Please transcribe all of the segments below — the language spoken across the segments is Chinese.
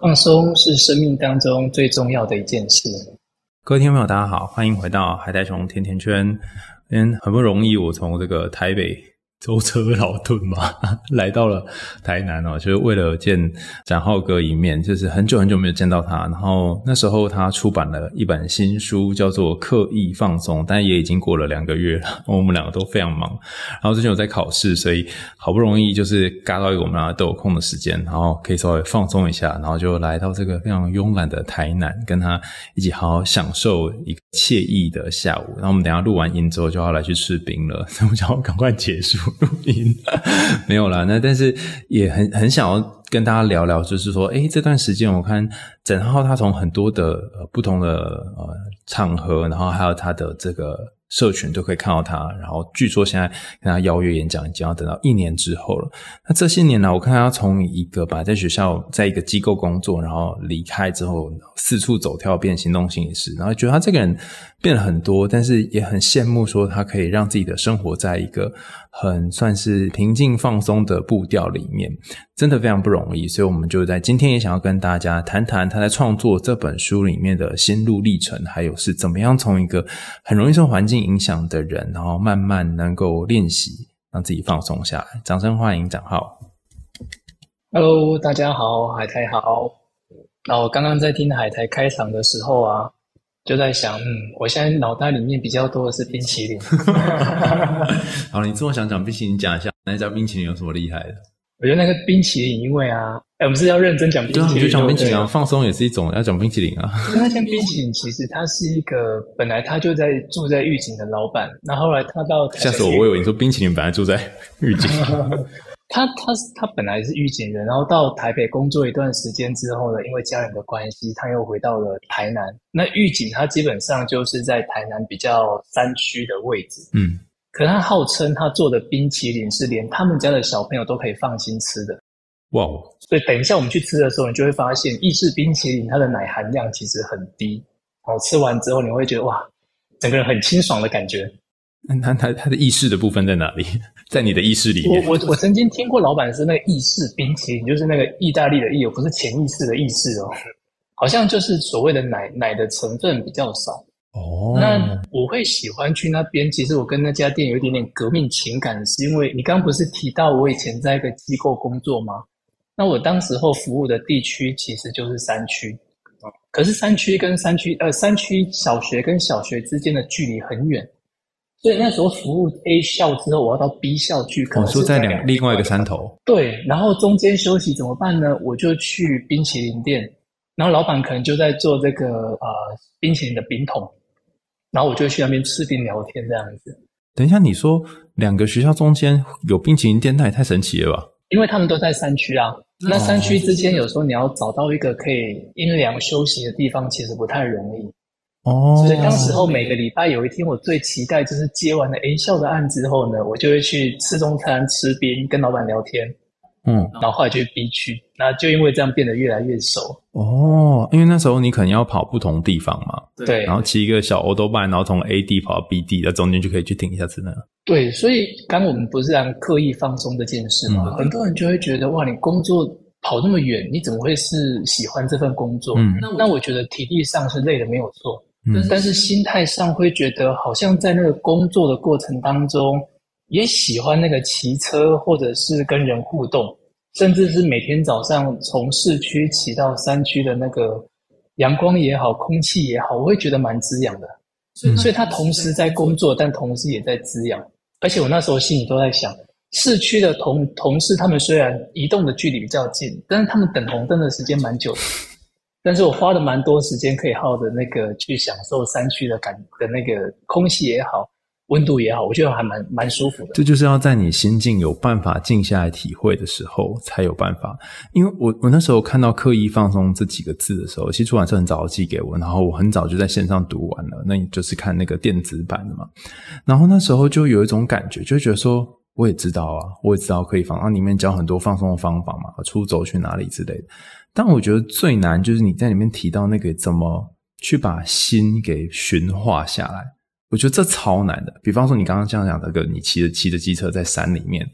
放松是生命当中最重要的一件事。各位听众朋友，大家好，欢迎回到海带熊甜甜圈。嗯，很不容易，我从这个台北。舟车劳顿嘛，来到了台南哦，就是为了见展浩哥一面，就是很久很久没有见到他。然后那时候他出版了一本新书，叫做《刻意放松》，但也已经过了两个月了。我们两个都非常忙，然后最近有在考试，所以好不容易就是嘎到一个我们俩都有空的时间，然后可以稍微放松一下，然后就来到这个非常慵懒的台南，跟他一起好好享受一个惬意的下午。然后我们等下录完音之后就要来去吃冰了，所 以我想要赶快结束。录音 没有啦，那但是也很很想要跟大家聊聊，就是说，诶，这段时间我看展皓他从很多的不同的呃场合，然后还有他的这个。社群都可以看到他，然后据说现在跟他邀约演讲已经要等到一年之后了。那这些年来，我看他从一个本来在学校在一个机构工作，然后离开之后四处走跳，变行动心理师，然后觉得他这个人变了很多，但是也很羡慕说他可以让自己的生活在一个很算是平静放松的步调里面，真的非常不容易。所以，我们就在今天也想要跟大家谈谈他在创作这本书里面的心路历程，还有是怎么样从一个很容易受环境影响的人，然后慢慢能够练习让自己放松下来。掌声欢迎展皓。Hello，大家好，海苔好。那我刚刚在听海苔开场的时候啊，就在想，嗯，我现在脑袋里面比较多的是冰淇淋。好，你这么想讲冰淇淋，讲一下那家冰淇淋有什么厉害的？我觉得那个冰淇淋，因为啊，哎，我们是要认真讲冰淇淋。对就讲冰淇淋啊，放松也是一种要讲冰淇淋啊。那家冰淇淋其实他是一个本来他就在住在狱警的老板，那后，后来他到吓死我，我以为你说冰淇淋本来住在玉井。他他他本来是玉井人，然后到台北工作一段时间之后呢，因为家人的关系，他又回到了台南。那玉井他基本上就是在台南比较山区的位置，嗯。可他号称他做的冰淇淋是连他们家的小朋友都可以放心吃的，哇！所以等一下我们去吃的时候，你就会发现意式冰淇淋它的奶含量其实很低，然后吃完之后你会觉得哇，整个人很清爽的感觉。那它它它的意识的部分在哪里？在你的意识里面？我我我曾经听过老板是那个意式冰淇淋，就是那个意大利的意，不是潜意识的意识哦，好像就是所谓的奶奶的成分比较少。哦，那我会喜欢去那边。其实我跟那家店有一点点革命情感，是因为你刚刚不是提到我以前在一个机构工作吗？那我当时候服务的地区其实就是山区，可是山区跟山区，呃，山区小学跟小学之间的距离很远，所以那时候服务 A 校之后，我要到 B 校去，可能是在两另外一个山头。对，然后中间休息怎么办呢？我就去冰淇淋店，然后老板可能就在做这个呃冰淇淋的冰桶。然后我就去那边吃冰聊天这样子。等一下，你说两个学校中间有冰淇淋店，那也太神奇了吧？因为他们都在山区啊。那山区之间有时候你要找到一个可以阴凉休息的地方，其实不太容易。哦。所以当时候每个礼拜有一天，我最期待就是接完了 A 校的案之后呢，我就会去吃中餐、吃冰，跟老板聊天。嗯，然后后来就 B 区，那就因为这样变得越来越熟哦。因为那时候你可能要跑不同地方嘛，对，然后骑一个小欧兜半，然后从 A 地跑到 B 地，在中间就可以去停一下吃呢。对，所以刚我们不是讲刻意放松这件事嘛，嗯，很多人就会觉得哇，你工作跑那么远，你怎么会是喜欢这份工作？嗯，那我觉得体力上是累的没有错，嗯，但是心态上会觉得好像在那个工作的过程当中。也喜欢那个骑车，或者是跟人互动，甚至是每天早上从市区骑到山区的那个阳光也好，空气也好，我会觉得蛮滋养的。嗯。所以他同时在工作，但同时也在滋养。而且我那时候心里都在想，市区的同同事，他们虽然移动的距离比较近，但是他们等红灯的时间蛮久的。但是我花了蛮多时间可以耗的那个去享受山区的感的那个空气也好。温度也好，我觉得还蛮蛮舒服的。这就是要在你心境有办法静下来体会的时候才有办法。因为我我那时候看到“刻意放松”这几个字的时候，其实出版社很早就寄给我，然后我很早就在线上读完了。那你就是看那个电子版的嘛。然后那时候就有一种感觉，就觉得说我也知道啊，我也知道可以放，那里面教很多放松的方法嘛，出走去哪里之类的。但我觉得最难就是你在里面提到那个怎么去把心给驯化下来。我觉得这超难的。比方说，你刚刚这样讲那个，你骑着骑着机车在山里面，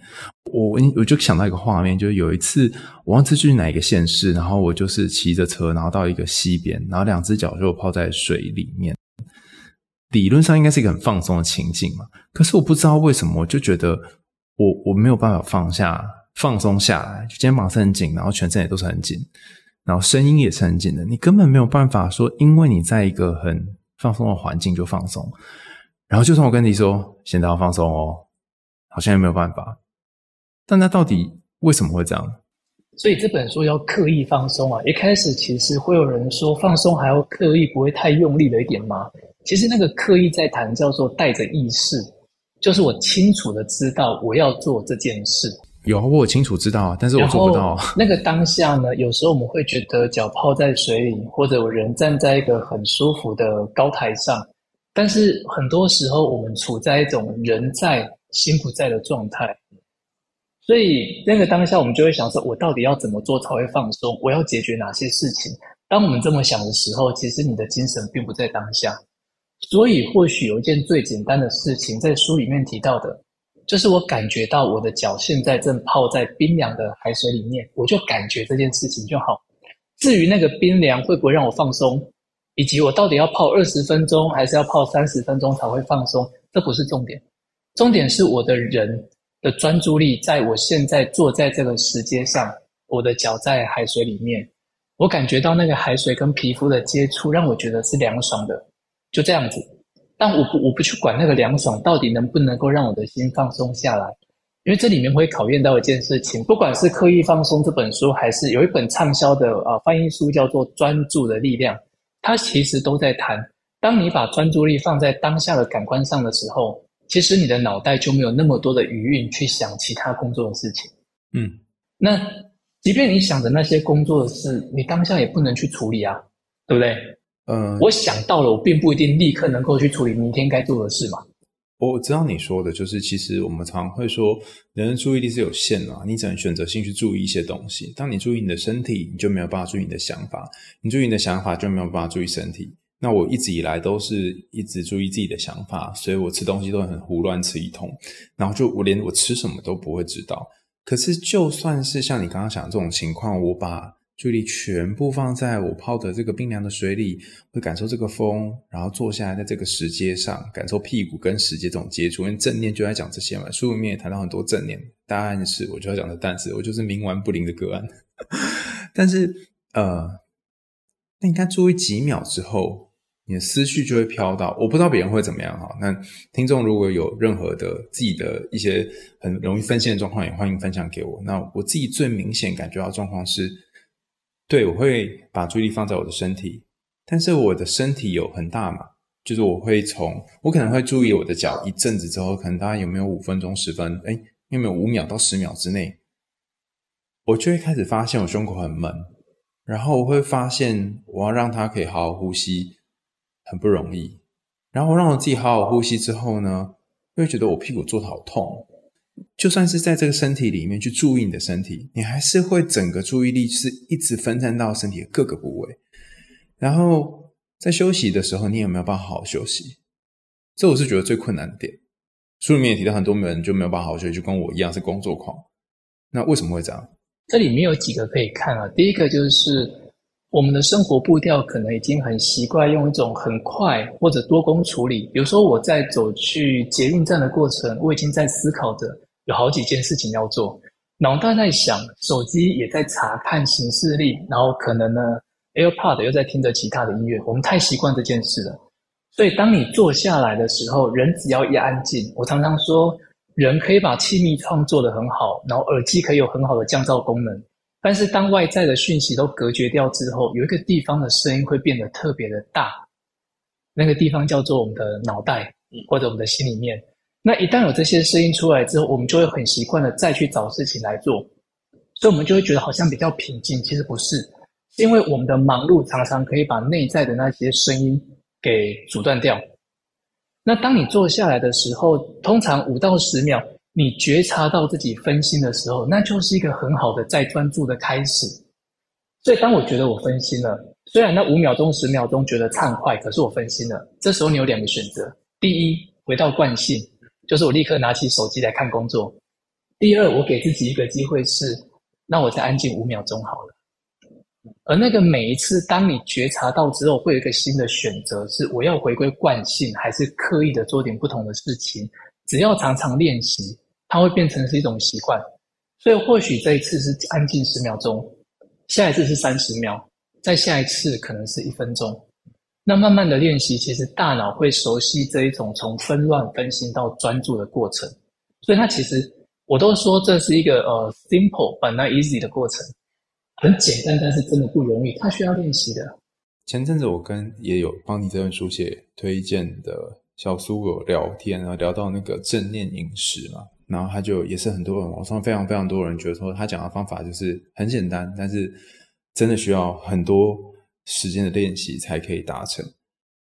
我我就想到一个画面，就是有一次我忘记去哪一个县市，然后我就是骑着车，然后到一个溪边，然后两只脚就泡在水里面。理论上应该是一个很放松的情境嘛，可是我不知道为什么，我就觉得我我没有办法放下放松下来，就肩膀是很紧，然后全身也都是很紧，然后声音也是很紧的。你根本没有办法说，因为你在一个很放松的环境就放松。然后就算我跟你说现在要放松哦，好像也没有办法。但那到底为什么会这样？所以这本书要刻意放松啊！一开始其实会有人说放松还要刻意，不会太用力了一点吗？其实那个刻意在谈叫做带着意识，就是我清楚的知道我要做这件事。有，我有清楚知道啊，但是我做不到。那个当下呢，有时候我们会觉得脚泡在水里，或者我人站在一个很舒服的高台上，但是很多时候我们处在一种人在心不在的状态，所以那个当下我们就会想说，我到底要怎么做才会放松？我要解决哪些事情？当我们这么想的时候，其实你的精神并不在当下。所以，或许有一件最简单的事情，在书里面提到的，就是我感觉到我的脚现在正泡在冰凉的海水里面，我就感觉这件事情就好。至于那个冰凉会不会让我放松，以及我到底要泡二十分钟还是要泡三十分钟才会放松，这不是重点。重点是我的人的专注力，在我现在坐在这个石阶上，我的脚在海水里面，我感觉到那个海水跟皮肤的接触，让我觉得是凉爽的。就这样子，但我不我不去管那个凉爽到底能不能够让我的心放松下来，因为这里面会考验到一件事情，不管是刻意放松这本书，还是有一本畅销的啊翻译书叫做《专注的力量》，它其实都在谈，当你把专注力放在当下的感官上的时候，其实你的脑袋就没有那么多的余韵去想其他工作的事情。嗯，那即便你想的那些工作的事，你当下也不能去处理啊，对不对？嗯，我想到了，我并不一定立刻能够去处理明天该做的事嘛。我知道你说的就是，其实我们常会说，人的注意力是有限的，你只能选择性去注意一些东西。当你注意你的身体，你就没有办法注意你的想法；你注意你的想法，就没有办法注意身体。那我一直以来都是一直注意自己的想法，所以我吃东西都很胡乱吃一通，然后就我连我吃什么都不会知道。可是就算是像你刚刚讲的这种情况，我把注意力全部放在我泡的这个冰凉的水里，会感受这个风，然后坐下来在这个石阶上，感受屁股跟石阶这种接触。因为正念就在讲这些嘛，书里面也谈到很多正念。答案是，我就要讲的，但是我就是冥顽不灵的个案。但是，呃，那你看，注意几秒之后，你的思绪就会飘到，我不知道别人会怎么样哈。那听众如果有任何的自己的一些很容易分心的状况，也欢迎分享给我。那我自己最明显感觉到状况是。对，我会把注意力放在我的身体，但是我的身体有很大嘛，就是我会从我可能会注意我的脚一阵子之后，可能大概有没有五分钟、十分，哎，有没有五秒到十秒之内，我就会开始发现我胸口很闷，然后我会发现我要让它可以好好呼吸很不容易，然后让我自己好好呼吸之后呢，会觉得我屁股坐得好痛。就算是在这个身体里面去注意你的身体，你还是会整个注意力是一直分散到身体的各个部位。然后在休息的时候，你有没有办法好好休息？这我是觉得最困难的点。书里面也提到很多人就没有办法好好休息，就跟我一样是工作狂。那为什么会这样？这里面有几个可以看啊。第一个就是我们的生活步调可能已经很习惯用一种很快或者多工处理。比如说我在走去捷运站的过程，我已经在思考着。有好几件事情要做，脑袋在想，手机也在查看行事历，然后可能呢，AirPod 又在听着其他的音乐。我们太习惯这件事了，所以当你坐下来的时候，人只要一安静，我常常说，人可以把气密创做得很好，然后耳机可以有很好的降噪功能，但是当外在的讯息都隔绝掉之后，有一个地方的声音会变得特别的大，那个地方叫做我们的脑袋或者我们的心里面。那一旦有这些声音出来之后，我们就会很习惯的再去找事情来做，所以我们就会觉得好像比较平静。其实不是，是因为我们的忙碌常常可以把内在的那些声音给阻断掉。那当你坐下来的时候，通常五到十秒，你觉察到自己分心的时候，那就是一个很好的再专注的开始。所以当我觉得我分心了，虽然那五秒钟、十秒钟觉得畅快，可是我分心了。这时候你有两个选择。第一，回到惯性，就是我立刻拿起手机来看工作；第二，我给自己一个机会是，那我再安静五秒钟好了。而那个每一次，当你觉察到之后，会有一个新的选择，是我要回归惯性，还是刻意的做点不同的事情？只要常常练习，它会变成是一种习惯。所以或许这一次是安静十秒钟，下一次是三十秒，再下一次可能是一分钟。那慢慢的练习，其实大脑会熟悉这一种从纷乱分心到专注的过程。所以它其实我都说这是一个呃 simple but not easy 的过程。很简单，但是真的不容易，它需要练习的。前阵子我跟也有帮你这本书写推荐的小苏有聊天，然后聊到那个正念饮食嘛，然后他就也是很多人网上非常非常多人觉得说他讲的方法就是很简单，但是真的需要很多时间的练习才可以达成。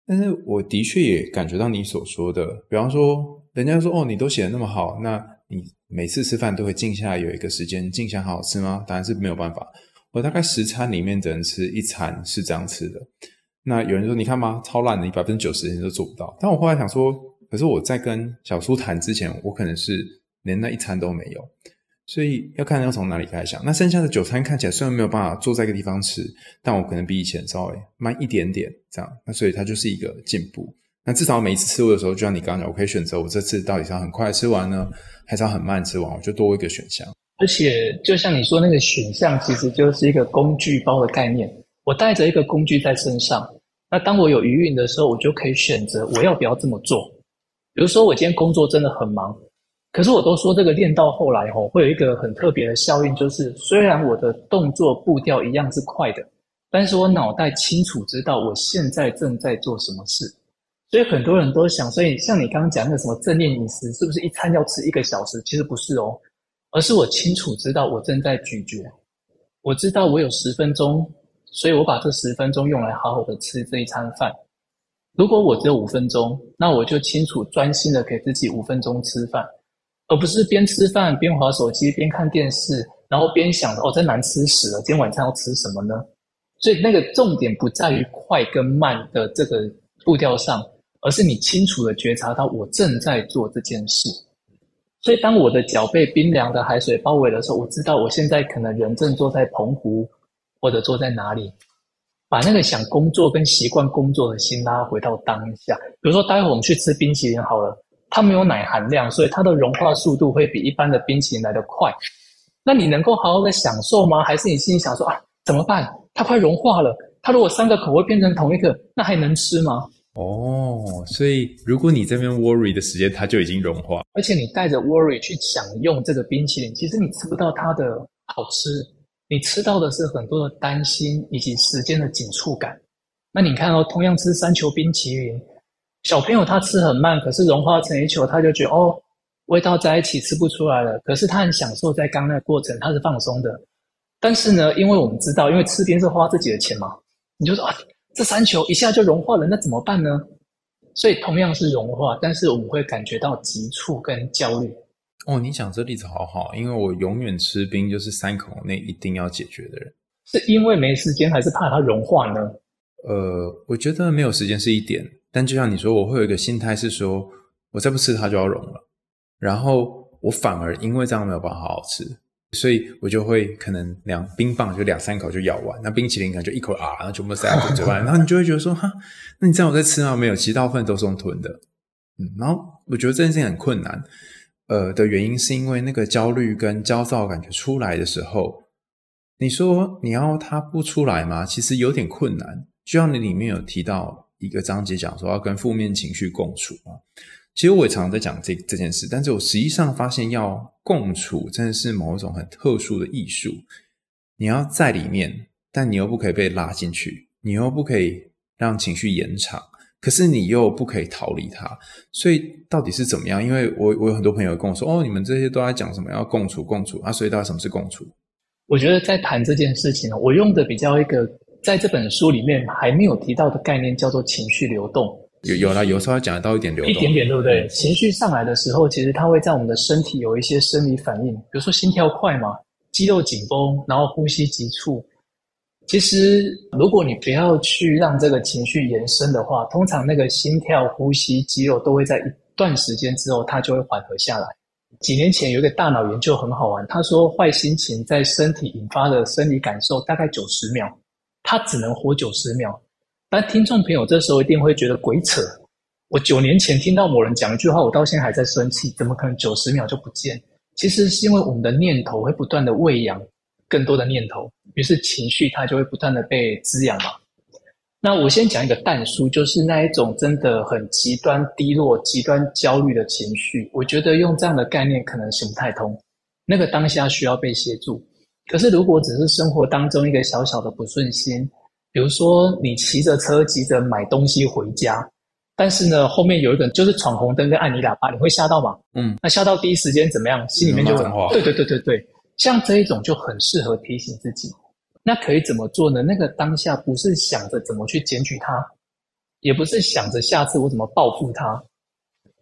但是我的确也感觉到你所说的，比方说人家说哦，你都写得那么好，那你每次吃饭都会静下来有一个时间静下好好吃吗？当然是没有办法。我大概十餐里面只能吃一餐是这样吃的。那有人说，你看吗？超烂的，你百分之九十人都做不到。但我后来想说，可是我在跟小苏谈之前，我可能是连那一餐都没有。所以要看要从哪里开始想。那剩下的九餐看起来虽然没有办法坐在一个地方吃，但我可能比以前稍微慢一点点这样。那所以它就是一个进步。那至少每一次吃的时候，就像你刚刚讲，我可以选择我这次到底是要很快吃完呢，还是要很慢吃完？我就多一个选项。而且，就像你说，那个选项其实就是一个工具包的概念。我带着一个工具在身上，那当我有余韵的时候，我就可以选择我要不要这么做。比如说，我今天工作真的很忙，可是我都说这个练到后来吼，会有一个很特别的效应，就是虽然我的动作步调一样是快的，但是我脑袋清楚知道我现在正在做什么事。所以很多人都想，所以像你刚刚讲那个什么正念饮食，是不是一餐要吃一个小时？其实不是哦。而是我清楚知道我正在咀嚼，我知道我有十分钟，所以我把这十分钟用来好好的吃这一餐饭。如果我只有五分钟，那我就清楚专心的给自己五分钟吃饭，而不是边吃饭边划手机边看电视，然后边想着哦，真难吃死了，今天晚上要吃什么呢？所以那个重点不在于快跟慢的这个步调上，而是你清楚的觉察到我正在做这件事。所以，当我的脚被冰凉的海水包围的时候，我知道我现在可能人正坐在澎湖，或者坐在哪里，把那个想工作跟习惯工作的心拉回到当下。比如说，待会我们去吃冰淇淋好了，它没有奶含量，所以它的融化速度会比一般的冰淇淋来得快。那你能够好好的享受吗？还是你心里想说啊，怎么办？它快融化了，它如果三个口味变成同一个，那还能吃吗？哦，所以如果你这边 worry 的时间，它就已经融化，而且你带着 worry 去享用这个冰淇淋，其实你吃不到它的好吃，你吃到的是很多的担心以及时间的紧促感。那你看哦，同样吃三球冰淇淋，小朋友他吃很慢，可是融化成一球，他就觉得哦，味道在一起吃不出来了。可是他很享受在刚那个过程，他是放松的。但是呢，因为我们知道，因为吃冰是花自己的钱嘛，你就说啊。这三球一下就融化了，那怎么办呢？所以同样是融化，但是我们会感觉到急促跟焦虑。哦，你讲这例子好好，因为我永远吃冰就是三口内一定要解决的人。是因为没时间，还是怕它融化呢？呃，我觉得没有时间是一点，但就像你说，我会有一个心态是说，我再不吃它就要融了，然后我反而因为这样没有办法好好吃。所以我就会可能两冰棒就两三口就咬完，那冰淇淋可能就一口啊，然后全部塞到嘴巴，然后你就会觉得说哈，那你这样我在吃吗？没有，其实大部分都是用吞的，嗯，然后我觉得这件事情很困难，呃的原因是因为那个焦虑跟焦躁感觉出来的时候，你说你要它不出来吗？其实有点困难，就像你里面有提到一个章节讲说要跟负面情绪共处啊。其实我也常常在讲这这件事，但是我实际上发现，要共处真的是某一种很特殊的艺术。你要在里面，但你又不可以被拉进去，你又不可以让情绪延长，可是你又不可以逃离它。所以到底是怎么样？因为我我有很多朋友跟我说，哦，你们这些都在讲什么要共处共处啊？所以到底什么是共处？我觉得在谈这件事情，我用的比较一个在这本书里面还没有提到的概念，叫做情绪流动。有有啦，有时候要讲得到一点流动，一点点，对不对？情绪上来的时候，其实它会在我们的身体有一些生理反应，比如说心跳快嘛，肌肉紧绷，然后呼吸急促。其实，如果你不要去让这个情绪延伸的话，通常那个心跳、呼吸、肌肉都会在一段时间之后，它就会缓和下来。几年前有一个大脑研究很好玩，他说坏心情在身体引发的生理感受大概九十秒，它只能活九十秒。但听众朋友这时候一定会觉得鬼扯，我九年前听到某人讲一句话，我到现在还在生气，怎么可能九十秒就不见？其实是因为我们的念头会不断的喂养。更多的念头，于是情绪它就会不断的被滋养嘛。那我先讲一个淡书，就是那一种真的很极端低落、极端焦虑的情绪。我觉得用这样的概念可能行不太通。那个当下需要被协助。可是如果只是生活当中一个小小的不顺心，比如说你骑着车急着买东西回家，但是呢后面有一个人就是闯红灯跟按你喇叭，你会吓到吗？嗯，那吓到第一时间怎么样？心里面就会对对对对对。像这一种就很适合提醒自己，那可以怎么做呢？那个当下不是想着怎么去检举他，也不是想着下次我怎么报复他，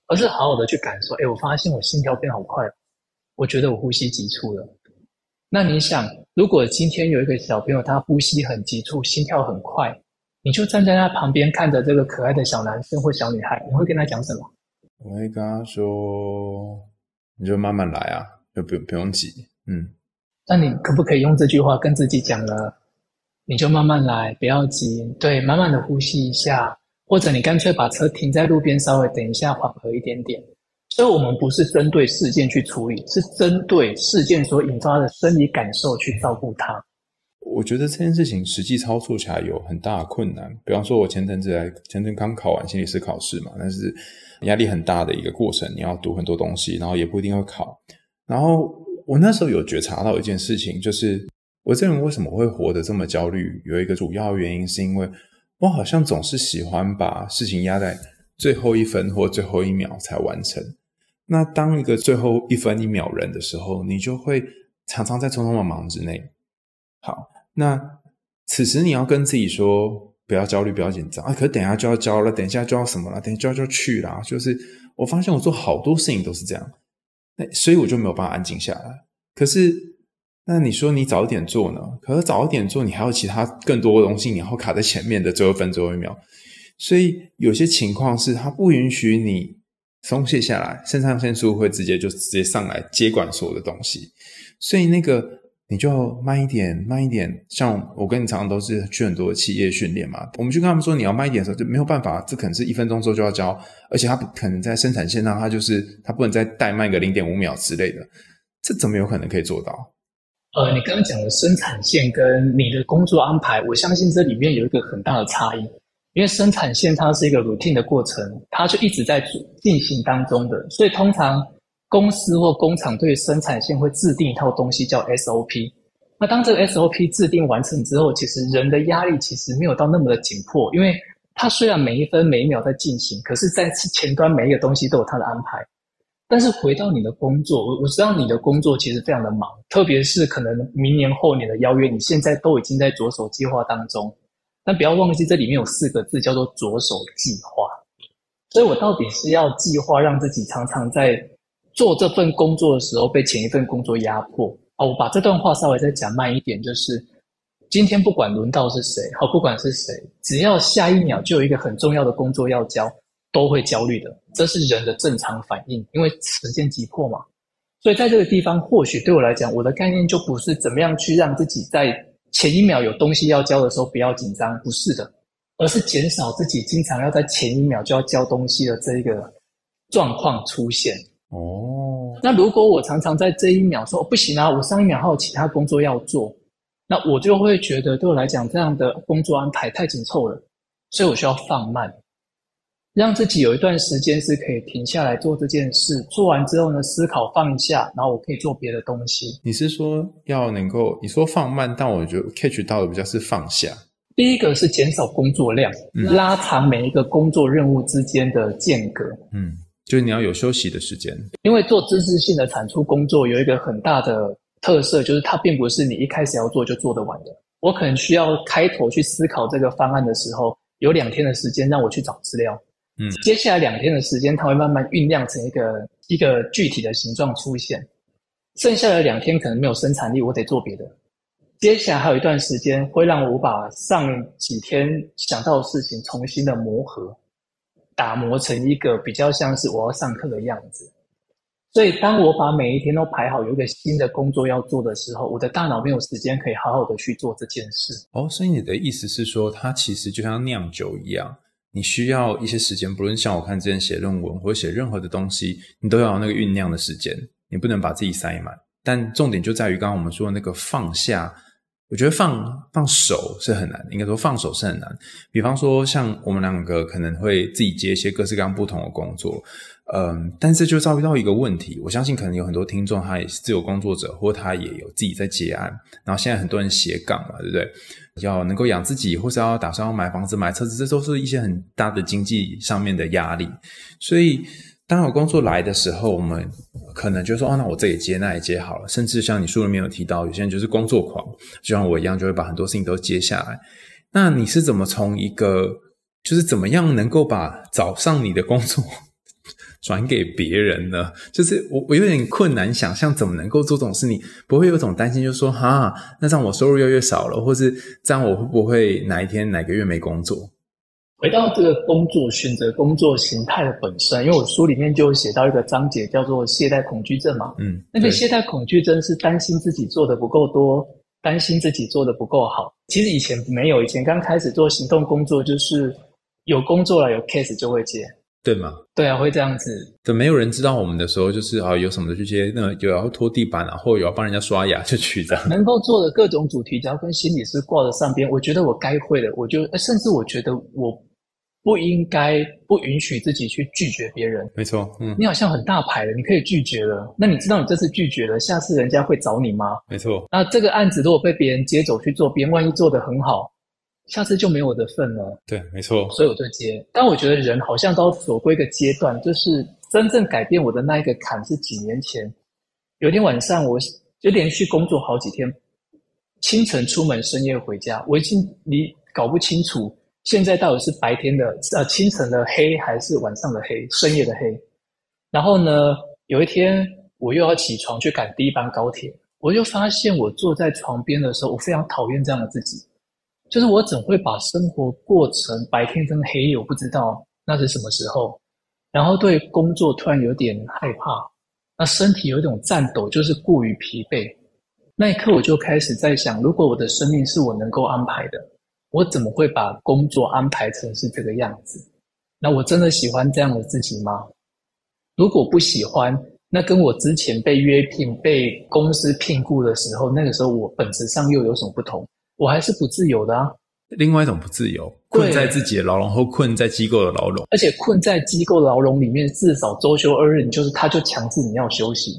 而是好好的去感受。哎，我发现我心跳变好快了，我觉得我呼吸急促了。那你想，如果今天有一个小朋友他呼吸很急促，心跳很快，你就站在他旁边看着这个可爱的小男生或小女孩，你会跟他讲什么？我会跟他说：“你就慢慢来啊，就不用不用急。”嗯，那你可不可以用这句话跟自己讲了？你就慢慢来，不要急，对，慢慢的呼吸一下，或者你干脆把车停在路边，稍微等一下，缓和一点点。所以，我们不是针对事件去处理，是针对事件所引发的生理感受去照顾它。我觉得这件事情实际操作起来有很大的困难。比方说，我前阵子来，前阵刚考完心理师考试嘛，但是压力很大的一个过程，你要读很多东西，然后也不一定会考，然后。我那时候有觉察到一件事情，就是我这人为什么会活得这么焦虑？有一个主要原因是因为我好像总是喜欢把事情压在最后一分或最后一秒才完成。那当一个最后一分一秒人的时候，你就会常常在匆匆忙忙之内。好，那此时你要跟自己说不要焦虑，不要紧张啊！可是等下就要交了，等下就要什么了？等下就要去了。就是我发现我做好多事情都是这样。那所以我就没有办法安静下来。可是，那你说你早一点做呢？可是早一点做，你还有其他更多的东西，你要卡在前面的最后分最后一秒。所以有些情况是它不允许你松懈下来，肾上腺素会直接就直接上来接管所有的东西。所以那个。你就慢一点，慢一点。像我跟你常常都是去很多企业训练嘛，我们去跟他们说你要慢一点的时候，就没有办法，这可能是一分钟之后就要交，而且他不可能在生产线上，他就是他不能再怠慢个零点五秒之类的，这怎么有可能可以做到？呃，你刚刚讲的生产线跟你的工作安排，我相信这里面有一个很大的差异，因为生产线它是一个 routine 的过程，它就一直在进行当中的，所以通常。公司或工厂对生产线会制定一套东西叫 SOP。那当这个 SOP 制定完成之后，其实人的压力其实没有到那么的紧迫，因为它虽然每一分每一秒在进行，可是在前端每一个东西都有它的安排。但是回到你的工作，我我知道你的工作其实非常的忙，特别是可能明年后年的邀约，你现在都已经在着手计划当中。但不要忘记这里面有四个字叫做着手计划。所以我到底是要计划让自己常常在。做这份工作的时候，被前一份工作压迫。好，我把这段话稍微再讲慢一点，就是今天不管轮到是谁，好，不管是谁，只要下一秒就有一个很重要的工作要交，都会焦虑的。这是人的正常反应，因为时间急迫嘛。所以在这个地方，或许对我来讲，我的概念就不是怎么样去让自己在前一秒有东西要交的时候不要紧张，不是的，而是减少自己经常要在前一秒就要交东西的这一个状况出现。哦，那如果我常常在这一秒说不行啊，我上一秒还有其他工作要做，那我就会觉得对我来讲这样的工作安排太紧凑了，所以我需要放慢，让自己有一段时间是可以停下来做这件事，做完之后呢，思考放一下，然后我可以做别的东西。你是说要能够你说放慢，但我觉得 catch 到的比较是放下。第一个是减少工作量，嗯、拉长每一个工作任务之间的间隔。嗯。就是你要有休息的时间，因为做知识性的产出工作有一个很大的特色，就是它并不是你一开始要做就做得完的。我可能需要开头去思考这个方案的时候，有两天的时间让我去找资料，嗯，接下来两天的时间，它会慢慢酝酿成一个一个具体的形状出现。剩下的两天可能没有生产力，我得做别的。接下来还有一段时间，会让我把上几天想到的事情重新的磨合，打磨成一个比较像是我要上课的样子。所以，当我把每一天都排好，有一个新的工作要做的时候，我的大脑没有时间可以好好的去做这件事。哦，所以你的意思是说，它其实就像酿酒一样，你需要一些时间。不论像我看之前写论文或者写任何的东西，你都要有那个酝酿的时间，你不能把自己塞满。但重点就在于刚刚我们说的那个放下。我觉得放放手是很难，应该说放手是很难。比方说，像我们两个可能会自己接一些各式各样不同的工作，嗯，但是就遭遇到一个问题。我相信可能有很多听众他也是自由工作者，或他也有自己在接案。然后现在很多人斜杠嘛，对不对？要能够养自己，或是要打算要买房子、买车子，这都是一些很大的经济上面的压力。所以。当我工作来的时候，我们可能就说：“哦，那我这也接，那也接好了。”甚至像你书里面有提到，有些人就是工作狂，就像我一样，就会把很多事情都接下来。那你是怎么从一个，就是怎么样能够把早上你的工作转给别人呢？就是我我有点困难想象怎么能够做这种事。你不会有种担心，就是说：“哈，那这样我收入越来越少了，或是这样我会不会哪一天哪个月没工作？”回到这个工作选择工作形态的本身，因为我书里面就写到一个章节叫做懈怠恐惧症嘛，嗯，那个懈怠恐惧症是担心自己做的不够多，担心自己做的不够好。其实以前没有，以前刚开始做行动工作就是有工作了，有 case 就会接，对吗？对啊，会这样子。等没有人知道我们的时候，就是啊，有什么的去接，那有要拖地板啊，或有要帮人家刷牙 就去这样。能够做的各种主题，只要跟心理师挂在上边，我觉得我该会的，我就甚至我觉得我。不应该不允许自己去拒绝别人。没错，嗯，你好像很大牌了，你可以拒绝了。那你知道你这次拒绝了，下次人家会找你吗？没错。那这个案子如果被别人接走去做，别人万一做得很好，下次就没有我的份了。对，没错。所以我就接。但我觉得人好像都走过一个阶段，就是真正改变我的那一个坎是几年前。有一天晚上，我就连续工作好几天，清晨出门，深夜回家，我已经你搞不清楚。现在到底是白天的呃清晨的黑还是晚上的黑，深夜的黑？然后呢，有一天我又要起床去赶第一班高铁，我就发现我坐在床边的时候，我非常讨厌这样的自己，就是我怎会把生活过成白天跟黑夜？我不知道那是什么时候，然后对工作突然有点害怕，那身体有一种颤抖，就是过于疲惫。那一刻我就开始在想，如果我的生命是我能够安排的。我怎么会把工作安排成是这个样子？那我真的喜欢这样的自己吗？如果不喜欢，那跟我之前被约聘、被公司聘雇的时候，那个时候我本质上又有什么不同？我还是不自由的啊。另外一种不自由，困在自己的牢笼，或困在机构的牢笼。而且困在机构牢笼里面，至少周休二日，你就是他就强制你要休息。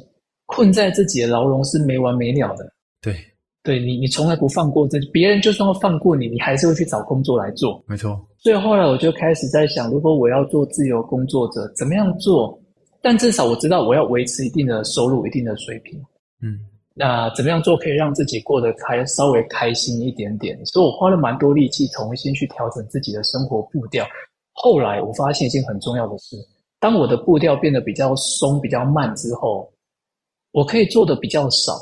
困在自己的牢笼是没完没了的。对。对你，你从来不放过自己，别人就算要放过你，你还是会去找工作来做。没错。所以后来我就开始在想，如果我要做自由工作者，怎么样做？但至少我知道我要维持一定的收入，一定的水平。嗯。那怎么样做可以让自己过得开，稍微开心一点点？所以我花了蛮多力气，重新去调整自己的生活步调。后来我发现一件很重要的事：当我的步调变得比较松、比较慢之后，我可以做的比较少。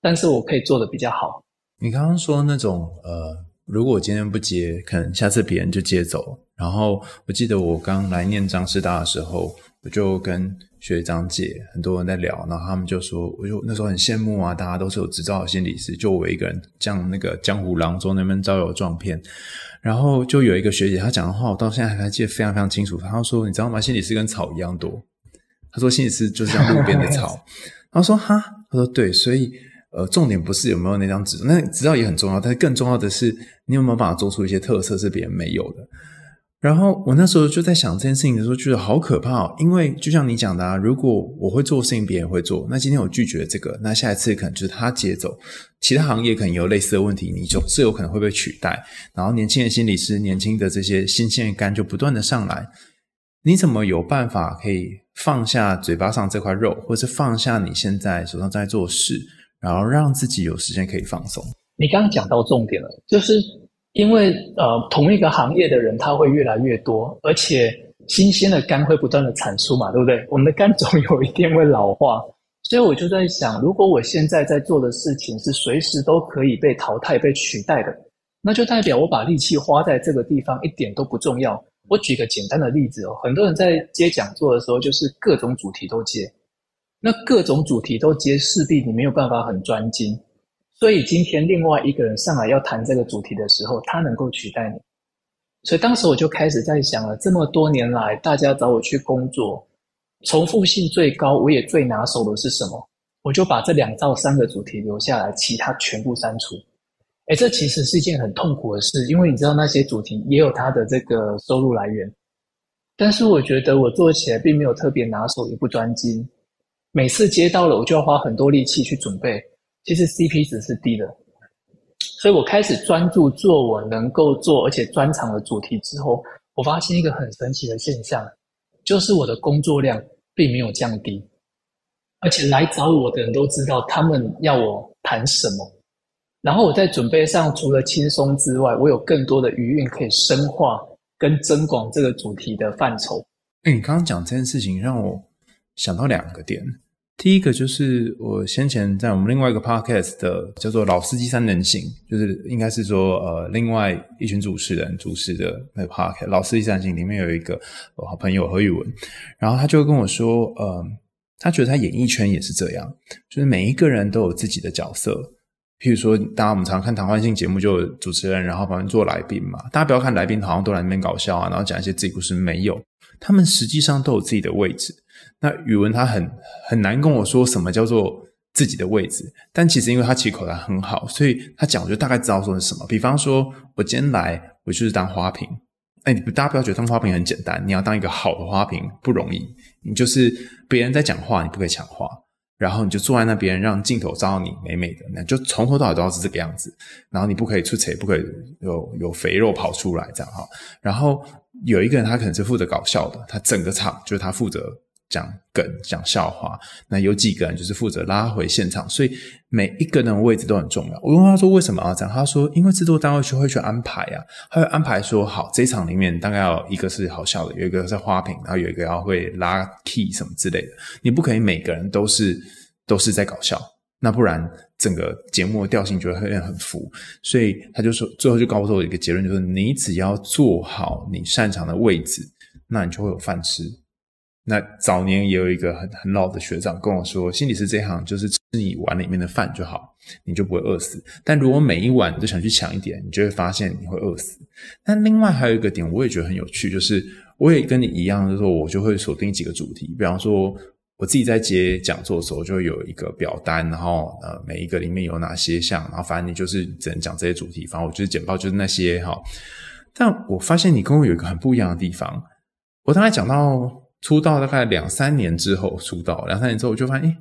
但是我可以做得比较好。你刚刚说那种呃，如果我今天不接，可能下次别人就接走。然后我记得我刚来念彰师大的时候，我就跟学长姐很多人在聊，然后他们就说，我就那时候很羡慕啊，大家都是有执照的心理师，就我一个人，像那个江湖郎中那边招摇撞骗。然后就有一个学姐，她讲的话我到现在还记得非常非常清楚。她说：“你知道吗？心理师跟草一样多。”她说：“心理师就是像路边的草。”然后说：“哈？”她说：“对，所以。”呃，重点不是有没有那张纸，那执照也很重要，但是更重要的是你有没有办法做出一些特色是别人没有的。然后我那时候就在想这件事情的时候，觉得好可怕，因为就像你讲的啊，如果我会做事情，别人会做，那今天我拒绝这个，那下一次可能就是他接走。其他行业可能有类似的问题，你就是有可能会被取代。然后年轻的心理师，年轻的这些新鲜肝就不断的上来，你怎么有办法可以放下嘴巴上这块肉，或是放下你现在手上在做事？然后让自己有时间可以放松。你刚刚讲到重点了，就是因为呃，同一个行业的人他会越来越多，而且新鲜的肝会不断的产出嘛，对不对？我们的肝总有一天会老化，所以我就在想，如果我现在在做的事情是随时都可以被淘汰、被取代的，那就代表我把力气花在这个地方一点都不重要。我举个简单的例子哦，很多人在接讲座的时候，就是各种主题都接，那各种主题都接，势必你没有办法很专精。所以今天另外一个人上来要谈这个主题的时候，他能够取代你。所以当时我就开始在想了，这么多年来，大家找我去工作，重复性最高，我也最拿手的是什么？我就把这两到三个主题留下来，其他全部删除。哎，这其实是一件很痛苦的事，因为你知道那些主题也有它的这个收入来源。但是我觉得我做起来并没有特别拿手，也不专精。每次接到了，我就要花很多力气去准备，其实 CP 值是低的。所以我开始专注做我能够做而且专长的主题之后，我发现一个很神奇的现象，就是我的工作量并没有降低，而且来找我的人都知道他们要我谈什么。然后我在准备上除了轻松之外，我有更多的余韵可以深化跟增广这个主题的范畴。哎，你刚刚讲这件事情让我想到两个点。第一个就是我先前在我们另外一个 podcast 的叫做“老司机三人行”，就是应该是说呃另外一群主持人主持的那个 podcast“ 老司机三人行”里面有一个我好朋友何宇文，然后他就跟我说，呃，他觉得他演艺圈也是这样，就是每一个人都有自己的角色。譬如说，大家我们常看谈话性节目，就有主持人，然后旁边做来宾嘛。大家不要看来宾好像都来那边搞笑啊，然后讲一些自己故事，没有，他们实际上都有自己的位置。那宇文他很很难跟我说什么叫做自己的位置，但其实因为他其实口才很好，所以他讲我就大概知道说是什么。比方说，我今天来，我就是当花瓶。哎，你大家不要觉得当花瓶很简单，你要当一个好的花瓶不容易。你就是别人在讲话，你不可以抢话。然后你就坐在那边，让镜头照到你美美的，那就从头到尾都要是这个样子。然后你不可以出丑，不可以有有肥肉跑出来这样哈。然后有一个人，他可能是负责搞笑的，他整个场就是他负责。讲梗、讲笑话，那有几个人就是负责拉回现场，所以每一个人的位置都很重要。我问他说为什么要这样？他说因为制作单位去会去安排啊，他会安排说好这一场里面大概要一个是好笑的，有一个是花瓶，然后有一个要会拉 key 什么之类的。你不可以每个人都是都是在搞笑，那不然整个节目的调性就会很浮。所以他就说最后就告诉我一个结论，就是你只要做好你擅长的位置，那你就会有饭吃。那早年也有一个很很老的学长跟我说，心理师这行就是吃你碗里面的饭就好，你就不会饿死。但如果每一碗你都想去抢一点，你就会发现你会饿死。但另外还有一个点，我也觉得很有趣，就是我也跟你一样，就是说我就会锁定几个主题。比方说，我自己在接讲座的时候，就会有一个表单，然后呃每一个里面有哪些项，然后反正你就是只能讲这些主题。反正我就是简报就是那些哈。但我发现你跟我有一个很不一样的地方，我刚才讲到。出道大概两三年之后出道，两三年之后我就发现，诶，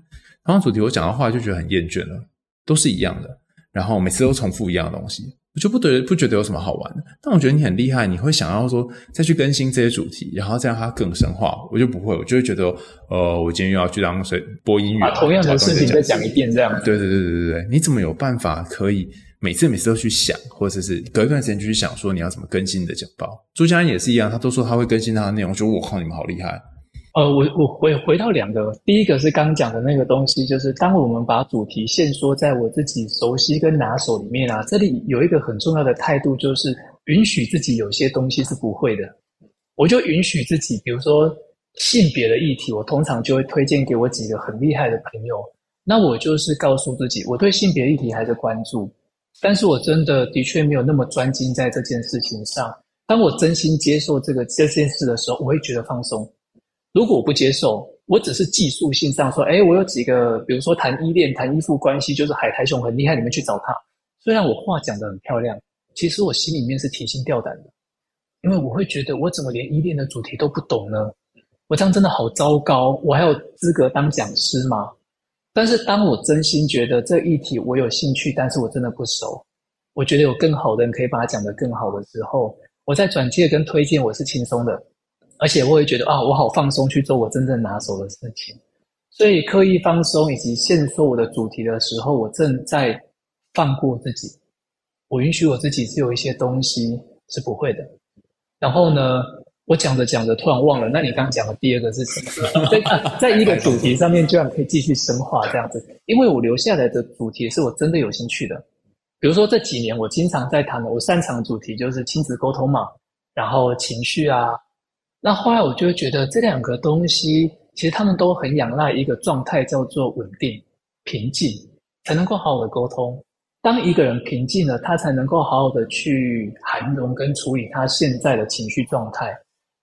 同样主题我讲的话就觉得很厌倦了，都是一样的，然后每次都重复一样的东西，我就不觉得不觉得有什么好玩的。但我觉得你很厉害，你会想要说再去更新这些主题，然后这样它更深化。我就不会，我就会觉得，呃，我今天又要去当谁播音乐，把同样的事情再讲一遍，这样。对对对对对 对，你怎么有办法可以？每次每次都去想，或者是隔一段时间就去想，说你要怎么更新你的简报。朱家安也是一样，他都说他会更新他的内容，就我靠，你们好厉害。呃，我我回回到两个，第一个是刚讲的那个东西，就是当我们把主题限缩在我自己熟悉跟拿手里面啊，这里有一个很重要的态度，就是允许自己有些东西是不会的。我就允许自己，比如说性别的议题，我通常就会推荐给我几个很厉害的朋友，那我就是告诉自己，我对性别议题还是关注。但是我真的的确没有那么专精在这件事情上。当我真心接受这个这件事的时候，我会觉得放松。如果我不接受，我只是技术性上说，诶，我有几个，比如说谈依恋、谈依附关系，就是海苔熊很厉害，你们去找他。虽然我话讲得很漂亮，其实我心里面是提心吊胆的，因为我会觉得我怎么连依恋的主题都不懂呢？我这样真的好糟糕，我还有资格当讲师吗？但是，当我真心觉得这议题我有兴趣，但是我真的不熟，我觉得有更好的人可以把它讲得更好的时候，我在转介跟推荐我是轻松的，而且我会觉得啊，我好放松去做我真正拿手的事情。所以，刻意放松以及限缩我的主题的时候，我正在放过自己，我允许我自己是有一些东西是不会的。然后呢，我讲着讲着突然忘了，那你刚刚讲的第二个是什么？在在一个主题上面，居然可以继续深化这样子，因为我留下来的主题是我真的有兴趣的。比如说这几年我经常在谈的，我擅长的主题就是亲子沟通嘛，然后情绪啊。那后来我就会觉得这两个东西，其实他们都很仰赖一个状态，叫做稳定、平静，才能够好好的沟通。当一个人平静了，他才能够好好的去涵容跟处理他现在的情绪状态。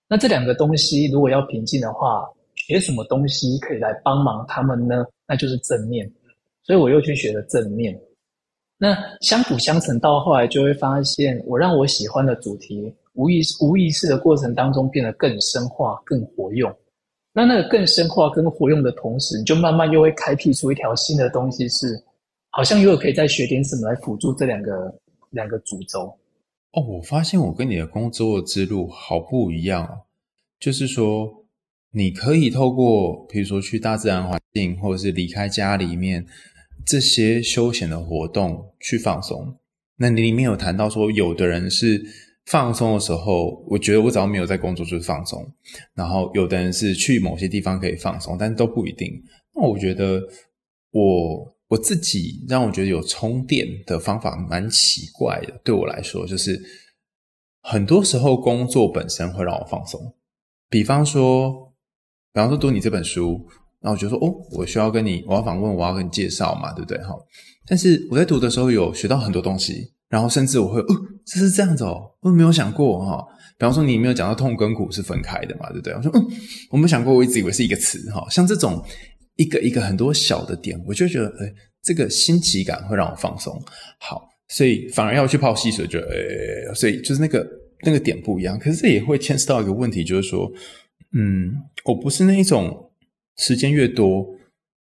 那这两个东西如果要平静的话，学什么东西可以来帮忙他们呢？那就是正念。所以我又去学了正念。那相辅相成，到后来就会发现，我让我喜欢的主题，无意无意识的过程当中变得更深化、更活用。那那个更深化跟活用的同时，你就慢慢又会开辟出一条新的东西是。好像又可以再学点什么来辅助这两个两个主轴哦。我发现我跟你的工作之路好不一样哦。就是说，你可以透过比如说去大自然环境，或者是离开家里面这些休闲的活动去放松。那你里面有谈到说，有的人是放松的时候，我觉得我只要没有在工作就是放松。然后有的人是去某些地方可以放松，但都不一定。那我觉得我。我自己让我觉得有充电的方法蛮奇怪的，对我来说，就是很多时候工作本身会让我放松。比方说，比方说读你这本书，然后我就说，哦，我需要跟你，我要访问，我要跟你介绍嘛，对不对？哈，但是我在读的时候有学到很多东西，然后甚至我会，哦，这是这样子哦，我没有想过哈。比方说，你没有讲到痛跟苦是分开的嘛，对不对？我说，嗯，我没有想过，我一直以为是一个词哈，像这种。一个一个很多小的点，我就觉得，哎，这个新奇感会让我放松。好，所以反而要去泡溪水，就，哎，所以就是那个那个点不一样。可是这也会牵涉到一个问题，就是说，嗯，我不是那一种时间越多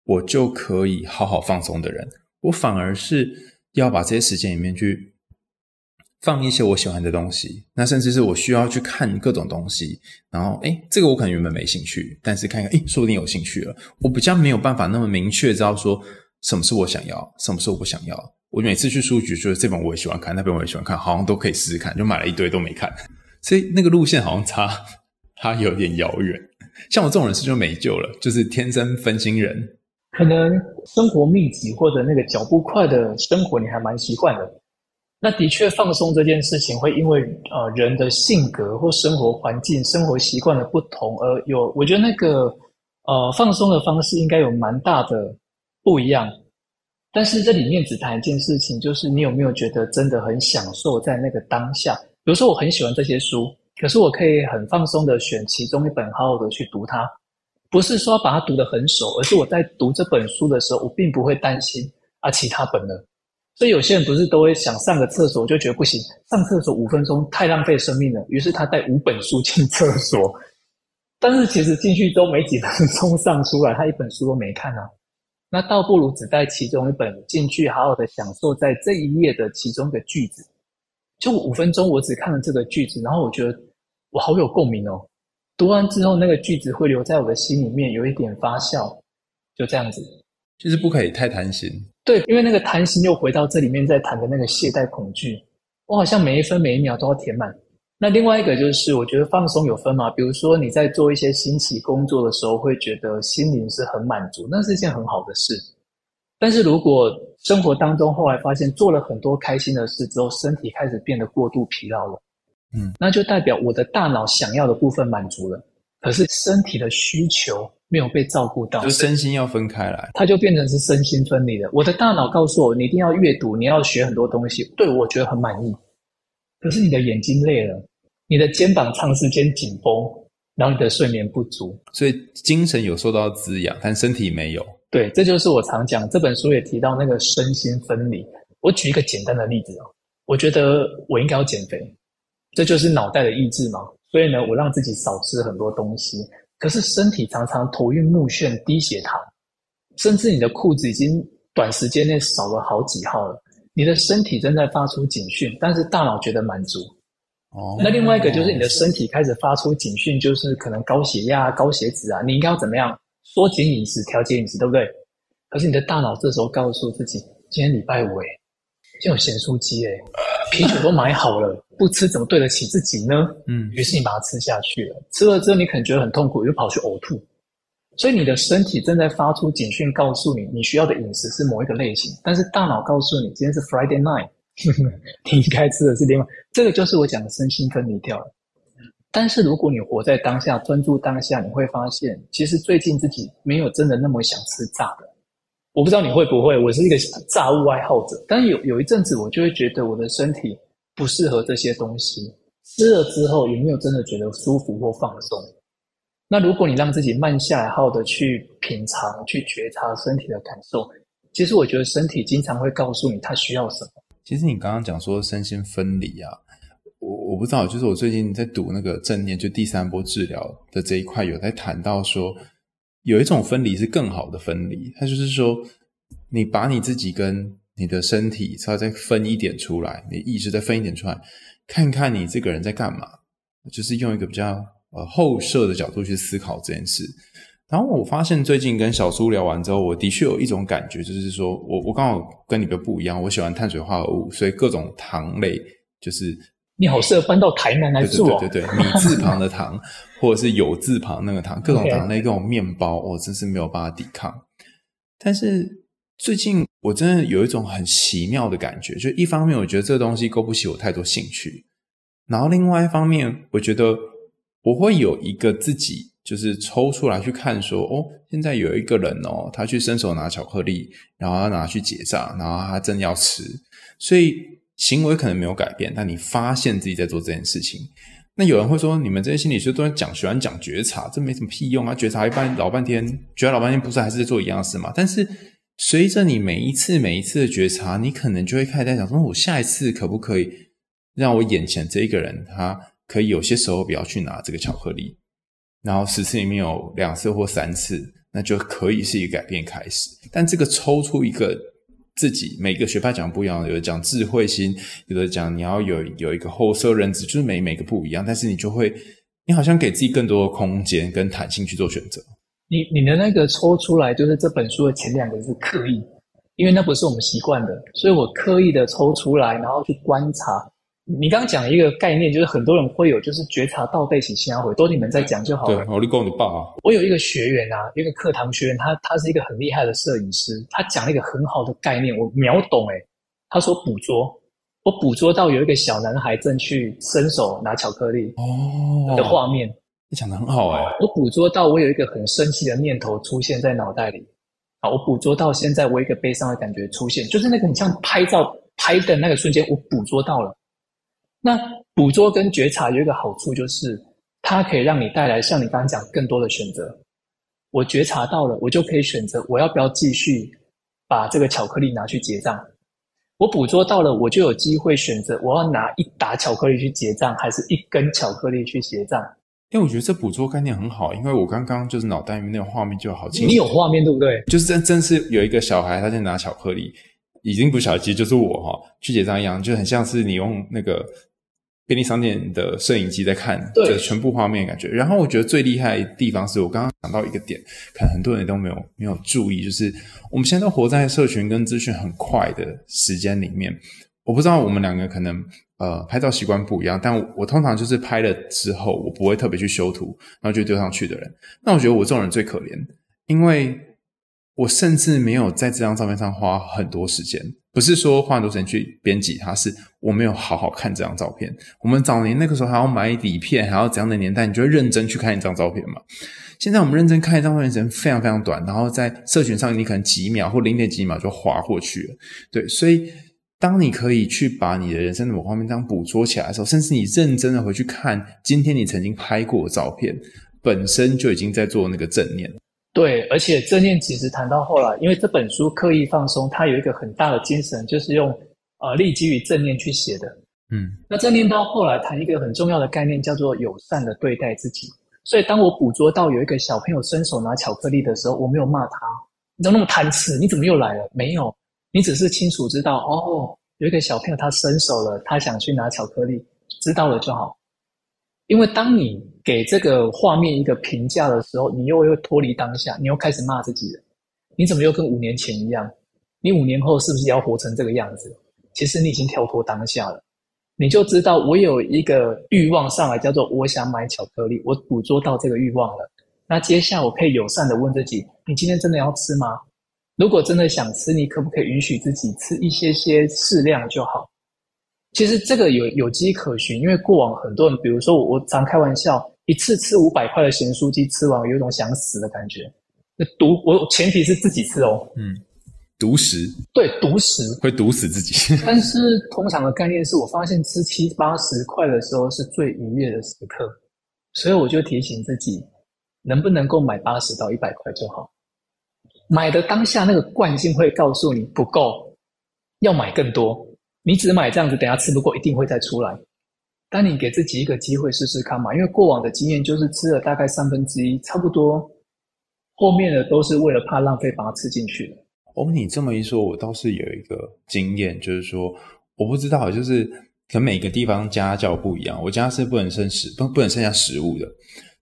我就可以好好放松的人，我反而是要把这些时间里面去。放一些我喜欢的东西，那甚至是我需要去看各种东西，然后诶，这个我可能原本没兴趣，但是看看，诶，说不定有兴趣了。我比较没有办法那么明确知道说什么是我想要，什么是我不想要。我每次去书局，觉得这本我也喜欢看，那本我也喜欢看，好像都可以试试看，就买了一堆都没看，所以那个路线好像差，它有点遥远。像我这种人是就没救了，就是天生分心人。可能生活密集或者那个脚步快的生活，你还蛮习惯的。那的确，放松这件事情会因为呃人的性格或生活环境、生活习惯的不同而有。我觉得那个呃放松的方式应该有蛮大的不一样。但是这里面只谈一件事情，就是你有没有觉得真的很享受在那个当下？比如说，我很喜欢这些书，可是我可以很放松的选其中一本，好好的去读它。不是说把它读得很熟，而是我在读这本书的时候，我并不会担心啊其他本呢。所以有些人不是都会想上个厕所，就觉得不行，上厕所五分钟太浪费生命了，于是他带五本书进厕所。但是其实进去都没几分钟上出来，他一本书都没看啊。那倒不如只带其中一本进去，好好的享受在这一页的其中一个句子。就五分钟，我只看了这个句子，然后我觉得我好有共鸣哦。读完之后，那个句子会留在我的心里面，有一点发酵，就这样子。就是不可以太贪心。对，因为那个贪心又回到这里面在谈的那个懈怠恐惧，我好像每一分每一秒都要填满。那另外一个就是，我觉得放松有分嘛，比如说你在做一些新奇工作的时候，会觉得心灵是很满足，那是一件很好的事。但是如果生活当中后来发现做了很多开心的事之后，身体开始变得过度疲劳了，嗯，那就代表我的大脑想要的部分满足了，可是身体的需求。没有被照顾到，就身心要分开来，它就变成是身心分离的。我的大脑告诉我，你一定要阅读，你要学很多东西，对，我觉得很满意。可是你的眼睛累了，你的肩膀长时间紧绷，然后你的睡眠不足，所以精神有受到滋养，但身体没有。对，这就是我常讲，这本书也提到那个身心分离。我举一个简单的例子哦，我觉得我应该要减肥，这就是脑袋的意志嘛。所以呢，我让自己少吃很多东西。可是身体常常头晕目眩、低血糖，甚至你的裤子已经短时间内少了好几号了。你的身体正在发出警讯，但是大脑觉得满足。哦，那另外一个就是你的身体开始发出警讯，就是可能高血压、高血脂啊，你应该要怎么样？缩减饮食、调节饮食，对不对？可是你的大脑这时候告诉自己，今天礼拜五诶，今天有咸酥鸡诶，啤酒都买好了，不吃怎么对得起自己呢？嗯，于是你把它吃下去了。吃了之后，你可能觉得很痛苦，又跑去呕吐。所以你的身体正在发出警讯，告诉你你需要的饮食是某一个类型，但是大脑告诉你今天是 Friday night，你应该吃的是另外。这个就是我讲的身心分离掉了。但是如果你活在当下，专注当下，你会发现，其实最近自己没有真的那么想吃炸的。我不知道你会不会，我是一个炸物爱好者，但有有一阵子，我就会觉得我的身体不适合这些东西。吃了之后，有没有真的觉得舒服或放松？那如果你让自己慢下来，好的去品尝、去觉察身体的感受，其实我觉得身体经常会告诉你它需要什么。其实你刚刚讲说身心分离啊。我我不知道，就是我最近在读那个正念，就第三波治疗的这一块，有在谈到说，有一种分离是更好的分离，它就是说，你把你自己跟你的身体稍微再分一点出来，你意识再分一点出来，看看你这个人在干嘛，就是用一个比较呃后设的角度去思考这件事。然后我发现最近跟小苏聊完之后，我的确有一种感觉，就是说我我刚好跟你们不一样，我喜欢碳水化合物，所以各种糖类就是。你好，适合搬到台南来住。对对对对，米字旁的糖，或者是有字旁那个糖，各种糖类，各种面包，我真是没有办法抵抗。但是最近我真的有一种很奇妙的感觉，就一方面我觉得这个东西勾不起我太多兴趣，然后另外一方面，我觉得我会有一个自己，就是抽出来去看说，哦，现在有一个人哦，他去伸手拿巧克力，然后他拿去结账，然后他正要吃，所以。行为可能没有改变，但你发现自己在做这件事情。那有人会说，你们这些心理学都在讲，喜欢讲觉察，这没什么屁用啊！觉察一半老半天，觉察老半天，不是还是在做一样的事吗？但是随着你每一次每一次的觉察，你可能就会开始在想说，我下一次可不可以让我眼前这一个人，他可以有些时候不要去拿这个巧克力，然后十次里面有两次或三次，那就可以是一个改变开始。但这个抽出一个。自己每个学派讲不一样，有的讲智慧心，有的讲你要有有一个后设认知，就是每每个不一样。但是你就会，你好像给自己更多的空间跟弹性去做选择。你你的那个抽出来，就是这本书的前两个字刻意，因为那不是我们习惯的，所以我刻意的抽出来，然后去观察。你刚刚讲一个概念，就是很多人会有，就是觉察到背起心回，都你们在讲就好了。对，我立功你爸啊。我有一个学员啊，一个课堂学员，他他是一个很厉害的摄影师，他讲了一个很好的概念，我秒懂诶。他说捕捉，我捕捉到有一个小男孩正去伸手拿巧克力哦的画面，讲得很好诶。我捕捉到我有一个很生气的念头出现在脑袋里，啊，我捕捉到现在我一个悲伤的感觉出现，就是那个你像拍照拍的那个瞬间，我捕捉到了。那捕捉跟觉察有一个好处，就是它可以让你带来像你刚刚讲更多的选择。我觉察到了，我就可以选择我要不要继续把这个巧克力拿去结账。我捕捉到了，我就有机会选择我要拿一打巧克力去结账，还是一根巧克力去结账。因为我觉得这捕捉概念很好，因为我刚刚就是脑袋里面那个画面就好清楚。你有画面对不对？就是真真是有一个小孩他在拿巧克力，已经不小，其实就是我哈去结账一样，就很像是你用那个。便利商店的摄影机在看这全部画面感觉，然后我觉得最厉害的地方是我刚刚想到一个点，可能很多人都没有没有注意，就是我们现在都活在社群跟资讯很快的时间里面。我不知道我们两个可能呃拍照习惯不一样，但我，通常就是拍了之后，我不会特别去修图，然后就丢上去的人。那我觉得我这种人最可怜，因为我甚至没有在这张照片上花很多时间。不是说花很多时间去编辑它，是我没有好好看这张照片。我们早年那个时候还要买底片，还要怎样的年代，你就会认真去看一张照片嘛。现在我们认真看一张照片时间非常非常短，然后在社群上你可能几秒或零点几秒就划过去了。对，所以当你可以去把你的人生的某方面这样捕捉起来的时候，甚至你认真的回去看今天你曾经拍过的照片，本身就已经在做那个正念。对，而且正念其实谈到后来，因为这本书刻意放松，它有一个很大的精神，就是用呃立基于正念去写的。嗯，那正念到后来谈一个很重要的概念，叫做友善的对待自己。所以当我捕捉到有一个小朋友伸手拿巧克力的时候，我没有骂他，你怎么那么贪吃？你怎么又来了？没有，你只是清楚知道哦，有一个小朋友他伸手了，他想去拿巧克力，知道了就好。因为当你给这个画面一个评价的时候，你又会脱离当下，你又开始骂自己了。你怎么又跟五年前一样？你五年后是不是要活成这个样子？其实你已经跳脱当下了。你就知道我有一个欲望上来，叫做我想买巧克力，我捕捉到这个欲望了。那接下来我可以友善的问自己：你今天真的要吃吗？如果真的想吃，你可不可以允许自己吃一些些适量就好？其实这个有有迹可循，因为过往很多人，比如说我，我常开玩笑，一次吃五百块的咸酥鸡，吃完有一种想死的感觉。那毒，我前提是自己吃哦。嗯，毒食。对，毒食会毒死自己。但是通常的概念是我发现吃七八十块的时候是最愉悦的时刻，所以我就提醒自己，能不能够买八十到一百块就好。买的当下那个惯性会告诉你不够，要买更多。你只买这样子，等下吃不过一定会再出来。当你给自己一个机会试试看嘛，因为过往的经验就是吃了大概三分之一，差不多。后面的都是为了怕浪费把它吃进去的。哦，你这么一说，我倒是有一个经验，就是说我不知道，就是可能每个地方家教不一样，我家是不能剩食不不能剩下食物的。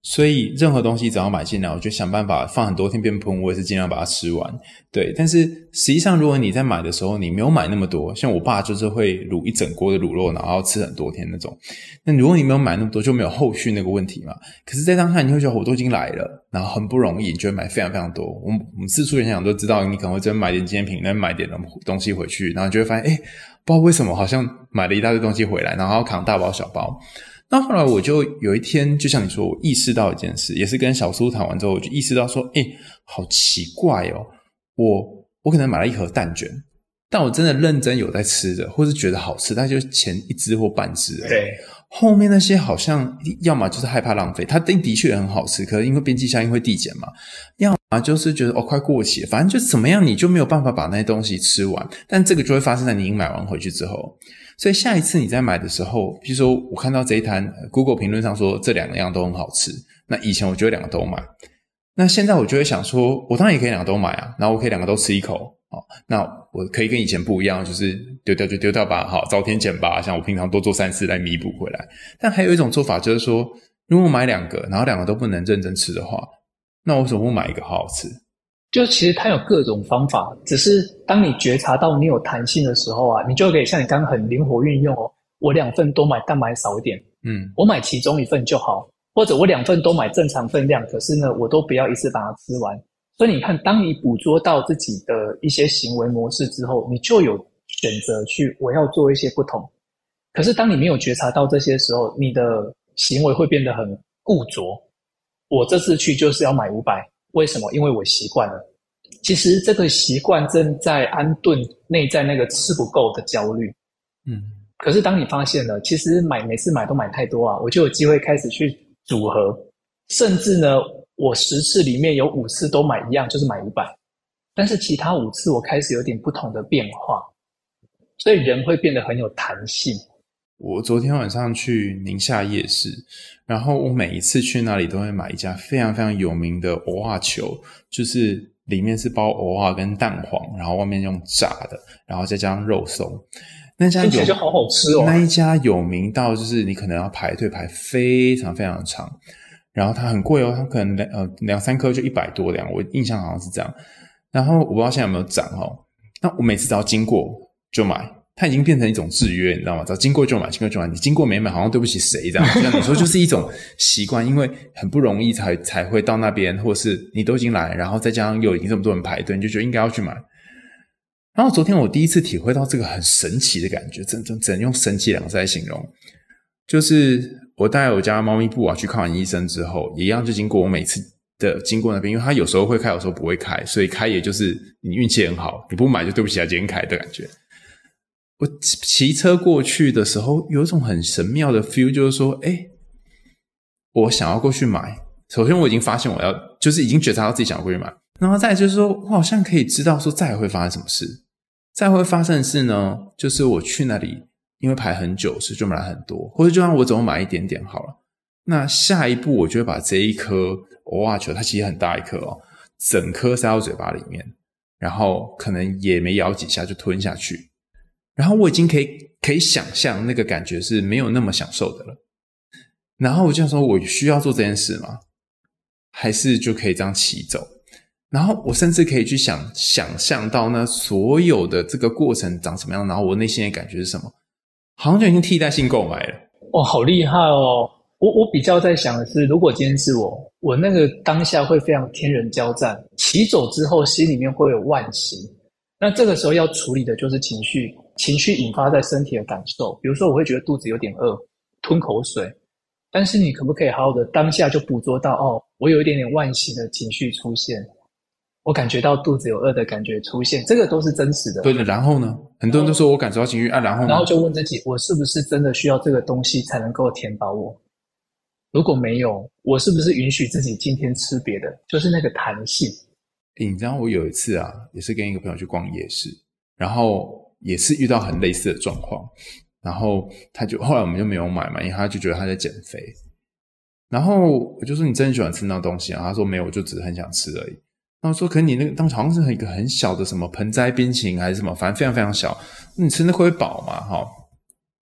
所以任何东西只要买进来，我就想办法放很多天变喷，我也是尽量把它吃完。对，但是实际上，如果你在买的时候，你没有买那么多，像我爸就是会卤一整锅的卤肉，然后吃很多天那种。那如果你没有买那么多，就没有后续那个问题嘛。可是，在当下你会觉得我都已经来了，然后很不容易，你就会买非常非常多。我们我们四处联想都知道，你可能会真买点纪念品，再买点东西回去，然后就会发现，哎，不知道为什么好像买了一大堆东西回来，然后扛大包小包。那后来我就有一天，就像你说，我意识到一件事，也是跟小苏谈完之后，我就意识到说，诶，好奇怪哦，我我可能买了一盒蛋卷，但我真的认真有在吃的，或是觉得好吃，但就前一只或半只。对，后面那些好像要么就是害怕浪费，它的的确很好吃，可是因为边际效应会递减嘛，要么就是觉得哦快过期了，反正就怎么样，你就没有办法把那些东西吃完，但这个就会发生在你买完回去之后。所以下一次你在买的时候，比如说我看到这一摊 Google 评论上说这两个样都很好吃，那以前我就会两个都买，那现在我就会想说，我当然也可以两个都买啊，然后我可以两个都吃一口啊，那我可以跟以前不一样，就是丢掉就丢掉吧，好，遭天谴吧，像我平常多做善事来弥补回来。但还有一种做法就是说，如果我买两个，然后两个都不能认真吃的话，那我为什么不买一个好好吃？就其实它有各种方法，只是当你觉察到你有弹性的时候啊，你就可以像你刚刚很灵活运用哦。我两份都买，但买少一点，嗯，我买其中一份就好，或者我两份都买正常分量，可是呢，我都不要一次把它吃完。所以你看，当你捕捉到自己的一些行为模式之后，你就有选择去我要做一些不同。可是当你没有觉察到这些时候，你的行为会变得很固着。我这次去就是要买五百。为什么？因为我习惯了。其实这个习惯正在安顿内在那个吃不够的焦虑。嗯。可是当你发现了，其实买每次买都买太多啊，我就有机会开始去组合，甚至呢，我十次里面有五次都买一样，就是买五百。但是其他五次我开始有点不同的变化，所以人会变得很有弹性。我昨天晚上去宁夏夜市，然后我每一次去那里都会买一家非常非常有名的蚵仔球，就是里面是包蚵仔跟蛋黄，然后外面用炸的，然后再加上肉松。那家有就好好吃哦。那一家有名到就是你可能要排队排非常非常长，然后它很贵哦，它可能两呃两三颗就一百多两，我印象好像是这样。然后我不知道现在有没有涨哦。那我每次只要经过就买。它已经变成一种制约，你知道吗？只要经过就买，经过就买。你经过没买，好像对不起谁这样。像你说，就是一种习惯，因为很不容易才才会到那边，或是你都已经来，然后再加上又已经这么多人排队，你就觉得应该要去买。然后昨天我第一次体会到这个很神奇的感觉，真真只能用神奇两个字来形容。就是我带我家猫咪布啊去看完医生之后，也一样就经过我每次的经过那边，因为它有时候会开，有时候不会开，所以开也就是你运气很好，你不买就对不起它今天开的感觉。我骑车过去的时候，有一种很神妙的 feel，就是说，哎，我想要过去买。首先，我已经发现我要，就是已经觉察到自己想要过去买。然后再就是说，我好像可以知道说，再会发生什么事。再会发生的事呢，就是我去那里，因为排很久，所以就买了很多，或者就让我总买一点点好了。那下一步，我就会把这一颗蚵仔球，它其实很大一颗哦，整颗塞到嘴巴里面，然后可能也没咬几下就吞下去。然后我已经可以可以想象那个感觉是没有那么享受的了。然后我就说，我需要做这件事吗？还是就可以这样骑走？然后我甚至可以去想想象到那所有的这个过程长什么样，然后我内心的感觉是什么？好像就已经替代性购买了。哦，好厉害哦！我我比较在想的是，如果今天是我，我那个当下会非常天人交战，骑走之后心里面会有惋惜。那这个时候要处理的就是情绪，情绪引发在身体的感受。比如说，我会觉得肚子有点饿，吞口水。但是你可不可以好好的当下就捕捉到哦，我有一点点惋惜的情绪出现，我感觉到肚子有饿的感觉出现，这个都是真实的。对的，然后呢？很多人都说我感受到情绪啊，然后呢？然后就问自己，我是不是真的需要这个东西才能够填饱我？如果没有，我是不是允许自己今天吃别的？就是那个弹性。你知道我有一次啊，也是跟一个朋友去逛夜市，然后也是遇到很类似的状况，然后他就后来我们就没有买嘛，因为他就觉得他在减肥。然后我就说，你真的喜欢吃那东西啊？他说没有，我就只是很想吃而已。然后说，可是你那个当时好像是一个很小的什么盆栽冰淇淋还是什么，反正非常非常小，你吃那会不会饱嘛？哈。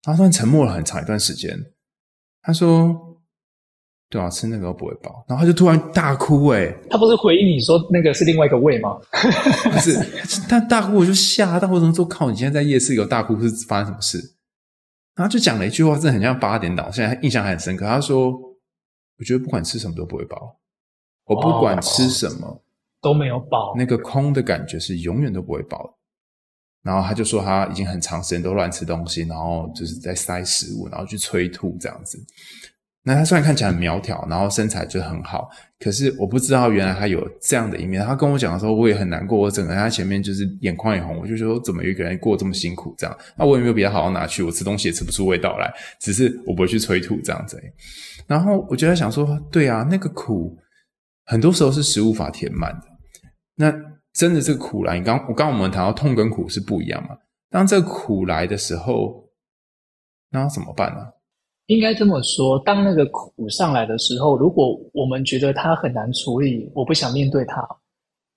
他突然沉默了很长一段时间，他说。对啊，吃那个都不会饱，然后他就突然大哭哎！他不是回应你说那个是另外一个胃吗？不是，他大哭我就吓到，我怎么说靠？你现在在夜市有大哭是发生什么事？然后就讲了一句话，真的很像八点档，现在印象还很深刻。他说：“我觉得不管吃什么都不会饱，我不管吃什么、哦、都没有饱，那个空的感觉是永远都不会饱。”然后他就说他已经很长时间都乱吃东西，然后就是在塞食物，然后去催吐这样子。那他虽然看起来很苗条，然后身材就很好，可是我不知道原来他有这样的一面。他跟我讲的时候，我也很难过。我整个在他前面就是眼眶也红，我就说怎么一个人过这么辛苦这样？那我也没有比他好到哪去，我吃东西也吃不出味道来，只是我不会去催吐这样子。然后我就在想说，对啊，那个苦很多时候是食物法填满的。那真的这个苦来，你刚我刚我们谈到痛跟苦是不一样嘛？当这个苦来的时候，那要怎么办呢？应该这么说，当那个苦上来的时候，如果我们觉得它很难处理，我不想面对它，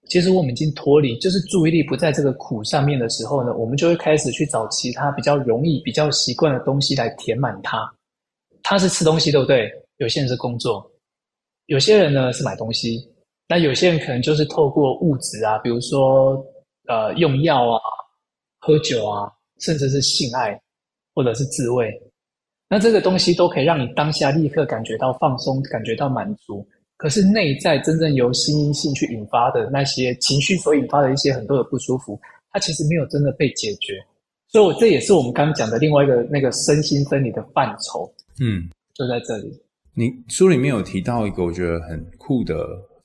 其实我们已经脱离，就是注意力不在这个苦上面的时候呢，我们就会开始去找其他比较容易、比较习惯的东西来填满它。它是吃东西，对不对？有些人是工作，有些人呢是买东西，那有些人可能就是透过物质啊，比如说呃用药啊、喝酒啊，甚至是性爱或者是自慰。那这个东西都可以让你当下立刻感觉到放松，感觉到满足。可是内在真正由心因性去引发的那些情绪所引发的一些很多的不舒服，它其实没有真的被解决。所以，我这也是我们刚刚讲的另外一个那个身心分离的范畴。嗯，就在这里。你书里面有提到一个我觉得很酷的。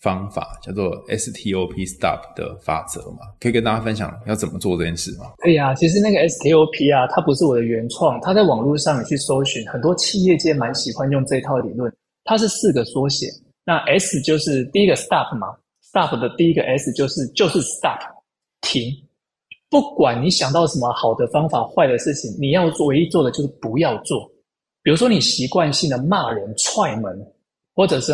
方法叫做 STOP Stop 的法则嘛，可以跟大家分享要怎么做这件事吗？可以啊，其实那个 STOP 啊，它不是我的原创，它在网络上你去搜寻，很多企业界蛮喜欢用这套理论。它是四个缩写，那 S 就是第一个 Stop 嘛，Stop 的第一个 S 就是就是 Stop 停，不管你想到什么好的方法、坏的事情，你要做唯一做的就是不要做。比如说你习惯性的骂人、踹门，或者是。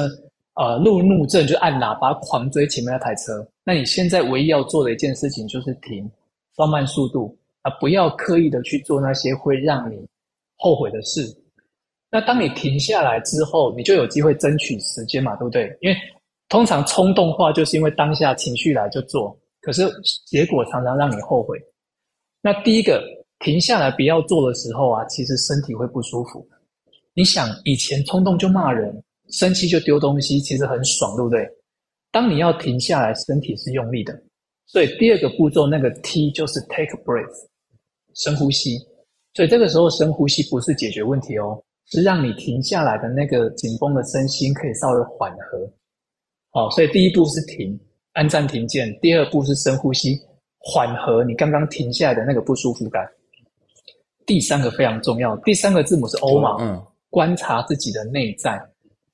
呃，路怒症就按喇叭狂追前面那台车。那你现在唯一要做的一件事情就是停，放慢速度啊，不要刻意的去做那些会让你后悔的事。那当你停下来之后，你就有机会争取时间嘛，对不对？因为通常冲动化就是因为当下情绪来就做，可是结果常常让你后悔。那第一个停下来不要做的时候啊，其实身体会不舒服。你想以前冲动就骂人。生气就丢东西，其实很爽，对不对？当你要停下来，身体是用力的，所以第二个步骤那个 T 就是 take a breath，深呼吸。所以这个时候深呼吸不是解决问题哦，是让你停下来的那个紧绷的身心可以稍微缓和。好，所以第一步是停，按暂停键；第二步是深呼吸，缓和你刚刚停下来的那个不舒服感。第三个非常重要，第三个字母是 O 嘛？嗯，观察自己的内在。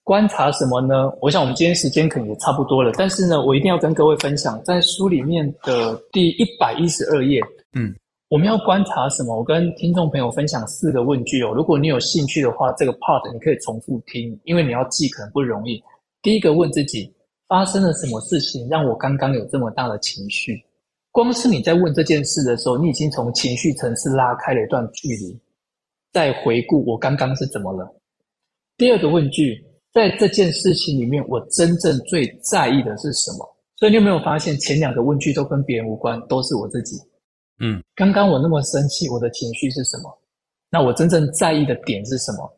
观察什么呢？我想我们今天时间可能也差不多了，但是呢，我一定要跟各位分享，在书里面的第一百一十二页，嗯，我们要观察什么？我跟听众朋友分享四个问句哦。如果你有兴趣的话，这个 part 你可以重复听，因为你要记可能不容易。第一个问自己：发生了什么事情让我刚刚有这么大的情绪？光是你在问这件事的时候，你已经从情绪层次拉开了一段距离。再回顾我刚刚是怎么了？第二个问句。在这件事情里面，我真正最在意的是什么？所以你有没有发现，前两个问句都跟别人无关，都是我自己。嗯，刚刚我那么生气，我的情绪是什么？那我真正在意的点是什么？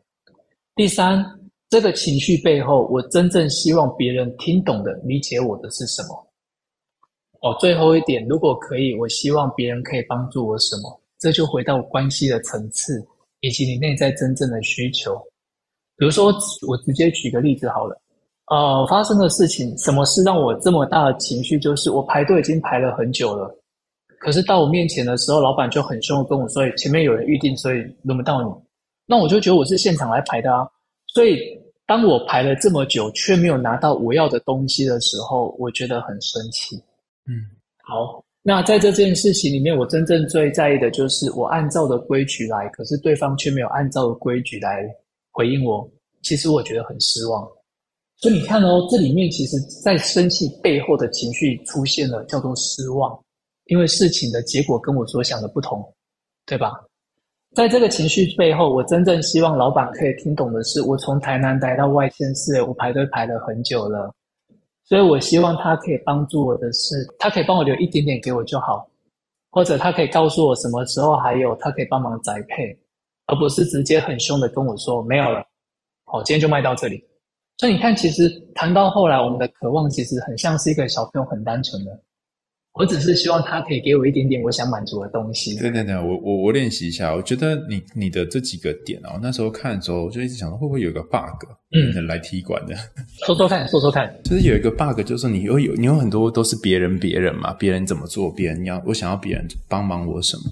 第三，这个情绪背后，我真正希望别人听懂的、理解我的是什么？哦，最后一点，如果可以，我希望别人可以帮助我什么？这就回到关系的层次，以及你内在真正的需求。比如说，我直接举个例子好了。呃，发生的事情，什么事让我这么大的情绪？就是我排队已经排了很久了，可是到我面前的时候，老板就很凶的跟我说：“前面有人预定，所以轮不到你。”那我就觉得我是现场来排的啊。所以当我排了这么久，却没有拿到我要的东西的时候，我觉得很生气。嗯，好，那在这件事情里面，我真正最在意的就是我按照的规矩来，可是对方却没有按照的规矩来回应我。其实我觉得很失望。所以你看哦，这里面其实，在生气背后的情绪出现了，叫做失望，因为事情的结果跟我所想的不同，对吧？在这个情绪背后，我真正希望老板可以听懂的是，我从台南来到外县市，我排队排了很久了，所以我希望他可以帮助我的是，他可以帮我留一点点给我就好，或者他可以告诉我什么时候还有，他可以帮忙宅配，而不是直接很凶的跟我说没有了，好，今天就卖到这里。所以你看，其实谈到后来，我们的渴望其实很像是一个小朋友，很单纯的。我只是希望他可以给我一点点我想满足的东西。对对对，我我我练习一下。我觉得你你的这几个点哦，那时候看的时候，我就一直想说会不会有一个 bug，嗯，来踢馆的。说说看，说说看。就是有一个 bug，就是你有有你有很多都是别人别人嘛，别人怎么做，别人要我想要别人帮忙我什么。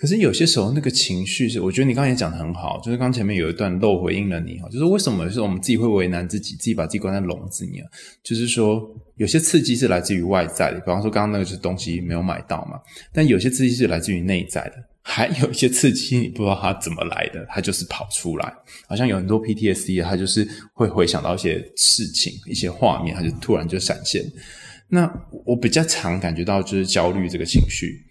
可是有些时候，那个情绪是，我觉得你刚才也讲得很好，就是刚前面有一段漏回应了你哈，就是为什么是我们自己会为难自己，自己把自己关在笼子里啊？就是说，有些刺激是来自于外在的，比方说刚刚那个是东西没有买到嘛，但有些刺激是来自于内在的，还有一些刺激你不知道它怎么来的，它就是跑出来，好像有很多 PTSD，它就是会回想到一些事情、一些画面，它就突然就闪现。那我比较常感觉到就是焦虑这个情绪。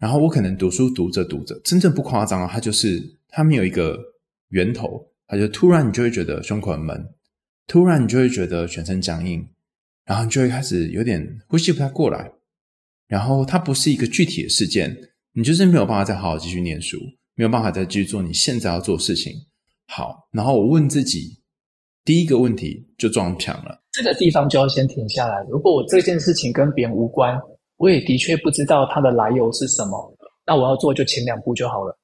然后我可能读书读着读着，真正不夸张啊，它就是它没有一个源头，它就突然你就会觉得胸口很闷，突然你就会觉得全身僵硬，然后你就会开始有点呼吸不太过来，然后它不是一个具体的事件，你就是没有办法再好好继续念书，没有办法再继续做你现在要做的事情。好，然后我问自己第一个问题就撞墙了，这个地方就要先停下来。如果我这件事情跟别人无关。我也的确不知道它的来由是什么，那我要做就前两步就好了。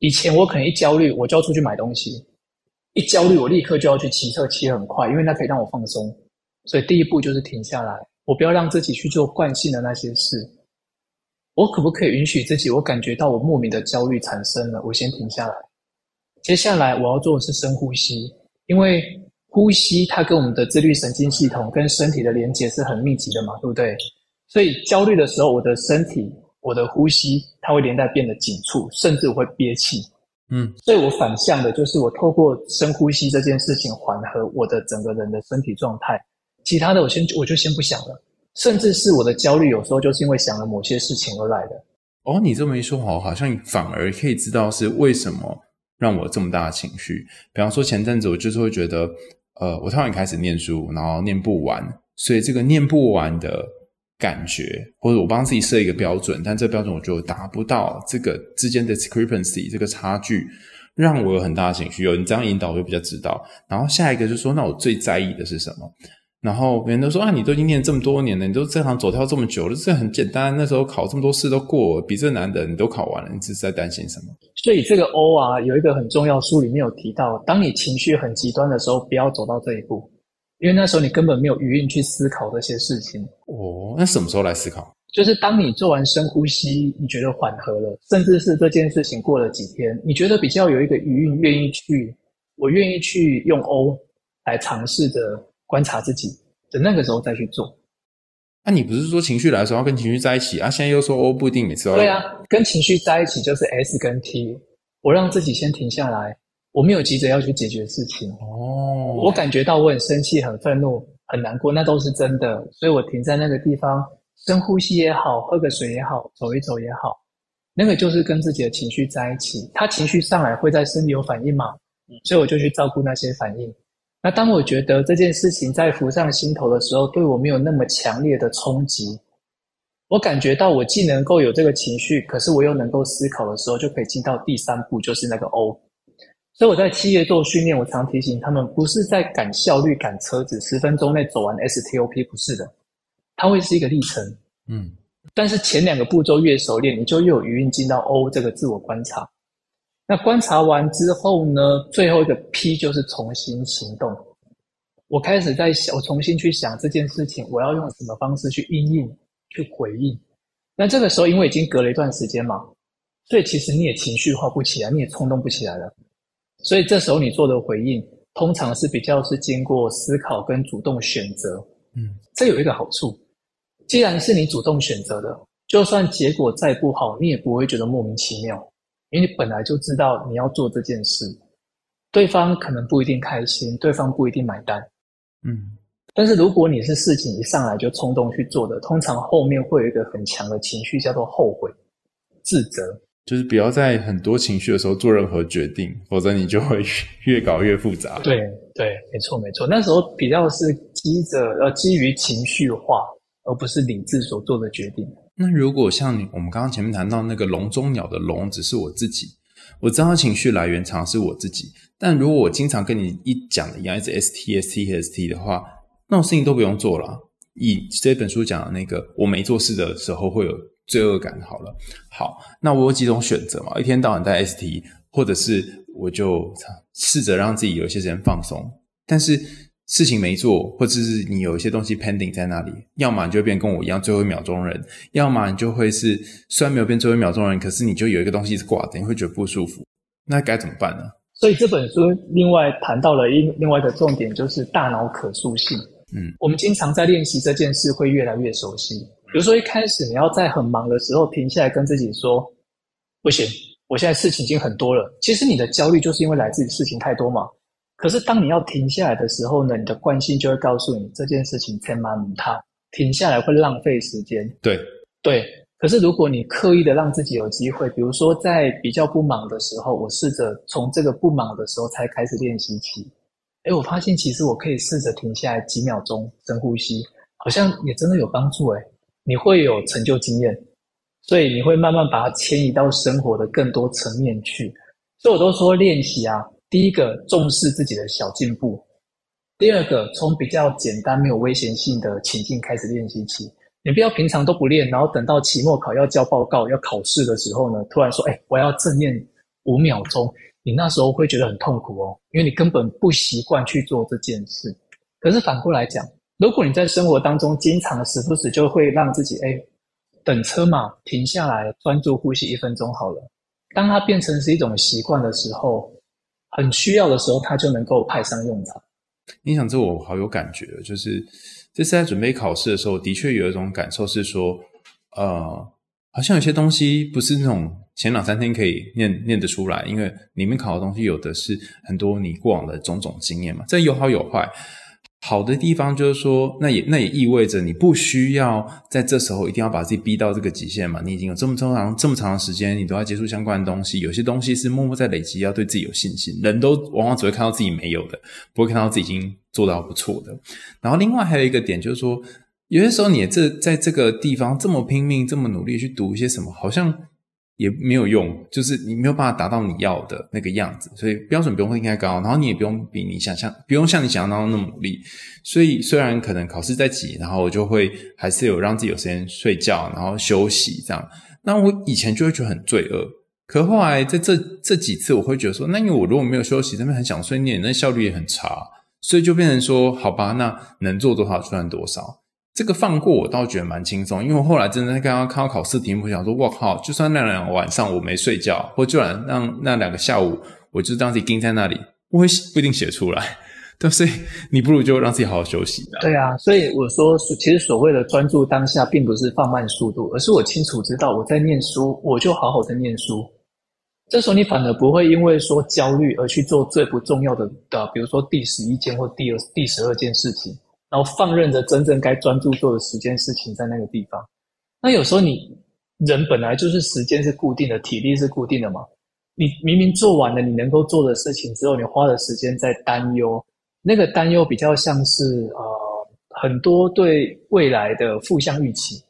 以前我可能一焦虑，我就要出去买东西；一焦虑，我立刻就要去骑车，骑很快，因为那可以让我放松。所以第一步就是停下来，我不要让自己去做惯性的那些事。我可不可以允许自己？我感觉到我莫名的焦虑产生了，我先停下来。接下来我要做的是深呼吸，因为呼吸它跟我们的自律神经系统跟身体的连接是很密集的嘛，对不对？所以焦虑的时候，我的身体、我的呼吸，它会连带变得紧促，甚至我会憋气。嗯，所以我反向的，就是我透过深呼吸这件事情，缓和我的整个人的身体状态。其他的，我先我就先不想了。甚至是我的焦虑，有时候就是因为想了某些事情而来的。哦，你这么一说，好，好像反而可以知道是为什么让我这么大的情绪。比方说前阵子，我就是会觉得，呃，我突然开始念书，然后念不完，所以这个念不完的。感觉，或者我帮自己设一个标准，但这标准我就达不到，这个之间的 discrepancy 这个差距，让我有很大的情绪。有你这样引导，我就比较知道。然后下一个就说，那我最在意的是什么？然后别人都说啊，你都已经念这么多年了，你都这行走跳这么久了，这很简单。那时候考这么多试都过，比这难的你都考完了，你这是在担心什么？所以这个 O 啊，有一个很重要，书里面有提到，当你情绪很极端的时候，不要走到这一步。因为那时候你根本没有余韵去思考这些事情。哦，那什么时候来思考？就是当你做完深呼吸，你觉得缓和了，甚至是这件事情过了几天，你觉得比较有一个余韵，愿意去，我愿意去用 O 来尝试着观察自己，的那个时候再去做。那、啊、你不是说情绪来的时候要跟情绪在一起啊？现在又说 O 不一定每次都要。对啊，跟情绪在一起就是 S 跟 T，我让自己先停下来。我没有急着要去解决事情哦，我感觉到我很生气、很愤怒、很难过，那都是真的。所以我停在那个地方，深呼吸也好，喝个水也好，走一走也好，那个就是跟自己的情绪在一起。他情绪上来会在身体有反应嘛？所以我就去照顾那些反应。那当我觉得这件事情在浮上心头的时候，对我没有那么强烈的冲击，我感觉到我既能够有这个情绪，可是我又能够思考的时候，就可以进到第三步，就是那个 O。所以我在企业做训练，我常提醒他们，不是在赶效率、赶车子，十分钟内走完 STOP，不是的，它会是一个历程。嗯，但是前两个步骤越熟练，你就越有余韵进到 O 这个自我观察。那观察完之后呢，最后一个 P 就是重新行动。我开始在想，我重新去想这件事情，我要用什么方式去应应。去回应，那这个时候因为已经隔了一段时间嘛，所以其实你也情绪化不起来，你也冲动不起来了。所以这时候你做的回应，通常是比较是经过思考跟主动选择。嗯，这有一个好处，既然是你主动选择的，就算结果再不好，你也不会觉得莫名其妙，因为你本来就知道你要做这件事，对方可能不一定开心，对方不一定买单。嗯。但是如果你是事情一上来就冲动去做的，通常后面会有一个很强的情绪，叫做后悔、自责。就是不要在很多情绪的时候做任何决定，否则你就会 越搞越复杂。对对，没错没错。那时候比较是基着呃基于情绪化，而不是理智所做的决定。那如果像你我们刚刚前面谈到那个笼中鸟的笼，只是我自己，我知道情绪来源常是我自己。但如果我经常跟你一讲的一样，一直 S T S T S T 的话。那种事情都不用做了。以这本书讲的那个，我没做事的时候会有罪恶感。好了，好，那我有几种选择嘛？一天到晚在 ST，或者是我就试着让自己有一些时间放松。但是事情没做，或者是你有一些东西 pending 在那里，要么你就会变跟我一样最后一秒钟人，要么你就会是虽然没有变最后一秒钟人，可是你就有一个东西是挂着，你会觉得不舒服。那该怎么办呢？所以这本书另外谈到了一另外一个重点，就是大脑可塑性。嗯，我们经常在练习这件事，会越来越熟悉。比如说，一开始你要在很忙的时候停下来跟自己说：“不行，我现在事情已经很多了。”其实你的焦虑就是因为来自于事情太多嘛。可是当你要停下来的时候呢，你的惯性就会告诉你这件事情太慢，它停下来会浪费时间。对对。可是如果你刻意的让自己有机会，比如说在比较不忙的时候，我试着从这个不忙的时候才开始练习起。哎，我发现其实我可以试着停下来几秒钟深呼吸，好像也真的有帮助诶。你会有成就经验，所以你会慢慢把它迁移到生活的更多层面去。所以我都说练习啊，第一个重视自己的小进步，第二个从比较简单没有危险性的情境开始练习起。你不要平常都不练，然后等到期末考要交报告要考试的时候呢，突然说：“哎，我要正念五秒钟。”你那时候会觉得很痛苦哦，因为你根本不习惯去做这件事。可是反过来讲，如果你在生活当中经常时不时就会让自己诶，等车嘛，停下来专注呼吸一分钟好了。当它变成是一种习惯的时候，很需要的时候，它就能够派上用场。你想这我好有感觉，就是这次在准备考试的时候，的确有一种感受是说，呃，好像有些东西不是那种。前两三天可以念念得出来，因为里面考的东西有的是很多你过往的种种经验嘛。这有好有坏，好的地方就是说，那也那也意味着你不需要在这时候一定要把自己逼到这个极限嘛。你已经有这么长这么长的时间，你都要接触相关的东西。有些东西是默默在累积，要对自己有信心。人都往往只会看到自己没有的，不会看到自己已经做到不错的。然后另外还有一个点就是说，有些时候你这在这个地方这么拼命、这么努力去读一些什么，好像。也没有用，就是你没有办法达到你要的那个样子，所以标准不用应该高，然后你也不用比你想象，不用像你想象当中那么努力。所以虽然可能考试在挤，然后我就会还是有让自己有时间睡觉，然后休息这样。那我以前就会觉得很罪恶，可后来在这这几次，我会觉得说，那因为我如果没有休息，这边很想睡念，那效率也很差，所以就变成说，好吧，那能做多少算多少。这个放过我倒觉得蛮轻松，因为我后来真的刚刚看到考试题目，我想说，哇靠！就算那两个晚上我没睡觉，或就然让那两个下午，我就让自己盯在那里，不会不一定写出来。但是你不如就让自己好好休息。对啊，所以我说，其实所谓的专注当下，并不是放慢速度，而是我清楚知道我在念书，我就好好的念书。这时候你反而不会因为说焦虑而去做最不重要的的，比如说第十一件或第二第十二件事情。然后放任着真正该专注做的时间事情在那个地方。那有时候你人本来就是时间是固定的，体力是固定的嘛。你明明做完了你能够做的事情之后，你花的时间在担忧，那个担忧比较像是呃很多对未来的负向预期。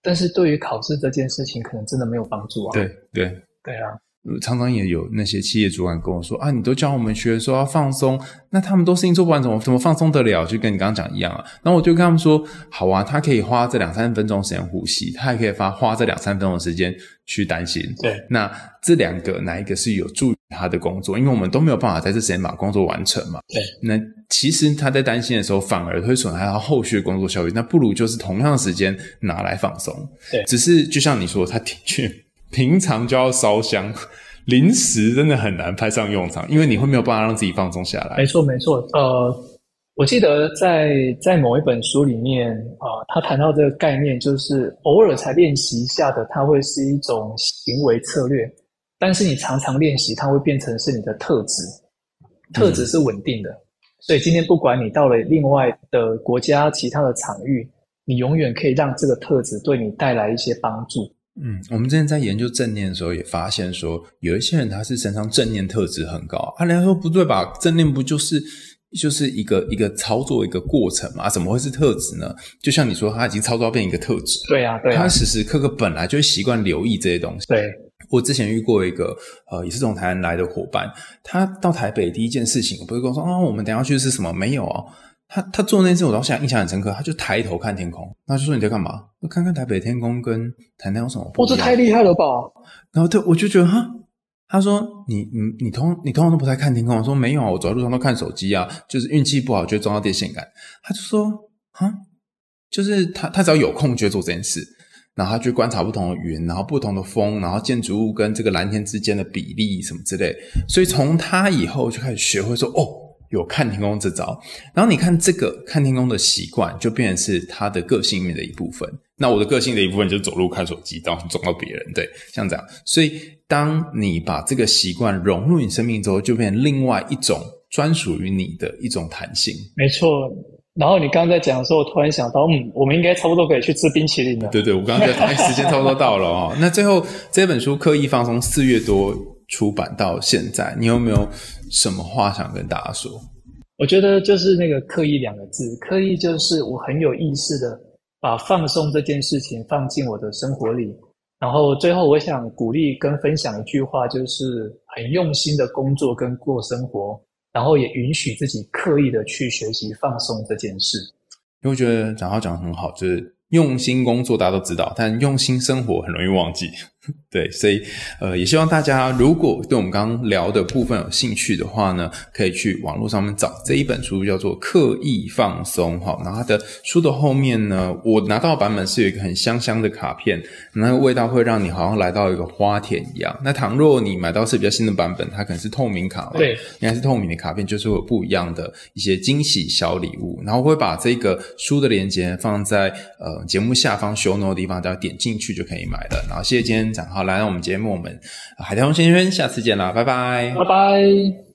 但是对于考试这件事情，可能真的没有帮助啊。对对对啊。常常也有那些企业主管跟我说啊，你都教我们学生说要放松，那他们都事情做不完，怎么怎么放松得了？就跟你刚刚讲一样啊。然后我就跟他们说，好啊，他可以花这两三分钟时间呼吸，他也可以花花这两三分钟的时间去担心。对，那这两个哪一个是有助于他的工作？因为我们都没有办法在这时间把工作完成嘛。对，那其实他在担心的时候，反而会损害他后续的工作效率。那不如就是同样的时间拿来放松。对，只是就像你说，他的确平常就要烧香。临时真的很难派上用场，因为你会没有办法让自己放松下来。没错，没错。呃，我记得在在某一本书里面啊，呃，他谈到这个概念，就是偶尔才练习一下的，它会是一种行为策略；但是你常常练习，它会变成是你的特质。特质是稳定的，嗯，所以今天不管你到了另外的国家、其他的场域，你永远可以让这个特质对你带来一些帮助。嗯，我们之前在研究正念的时候，也发现说，有一些人他是身上正念特质很高。啊，人家说不对吧？正念不就是就是一个一个操作一个过程嘛？怎么会是特质呢？就像你说，他已经操作到变一个特质。对呀，对呀。他时时刻刻本来就习惯留意这些东西。对，我之前遇过一个呃，也是从台湾来的伙伴，他到台北第一件事情，不是跟我说啊，我们等下去吃什么？没有哦。他他做那件事，我到现在印象很深刻。他就抬头看天空，他就说：“你在干嘛？我看看台北天空跟台南有什么不一样？”哦，这太厉害了吧！然后对，我就觉得哈，他说：“你你你通你通常都不太看天空。”我说：“没有啊，我走在路上都看手机啊，就是运气不好就会撞到电线杆。”他就说：“哈，就是他他只要有空就会做这件事，然后他去观察不同的云，然后不同的风，然后建筑物跟这个蓝天之间的比例什么之类。所以从他以后就开始学会说哦。”有看天空这招，然后你看这个看天空的习惯，就变成是他的个性里面的一部分。那我的个性的一部分就是走路看手机，然后撞到别人，对，像这样。所以，当你把这个习惯融入你生命之后，就变成另外一种专属于你的一种弹性。没错。然后你刚刚在讲的时候，我突然想到，嗯，我们应该差不多可以去吃冰淇淋了。对对，我刚刚在讲，哎，时间差不多到了哦。那最后这本书刻意放松，四月多出版到现在，你有没有？什么话想跟大家说？我觉得就是那个“刻意”两个字，刻意就是我很有意识的把放松这件事情放进我的生活里。然后最后，我想鼓励跟分享一句话，就是很用心的工作跟过生活，然后也允许自己刻意的去学习放松这件事。因为我觉得讲话讲得很好，就是用心工作，大家都知道，但用心生活很容易忘记。对，所以呃，也希望大家如果对我们刚刚聊的部分有兴趣的话呢，可以去网络上面找这一本书，叫做《刻意放松》哈。然后它的书的后面呢，我拿到的版本是有一个很香香的卡片，那个味道会让你好像来到一个花田一样。那倘若你买到是比较新的版本，它可能是透明卡，对，应该是透明的卡片，就是会有不一样的一些惊喜小礼物。然后我会把这个书的链接放在呃节目下方 show note 的地方，大家点进去就可以买了。然后谢谢今天好，来到我们节目，我们海苔熊甜甜圈，下次见啦，拜拜，拜拜。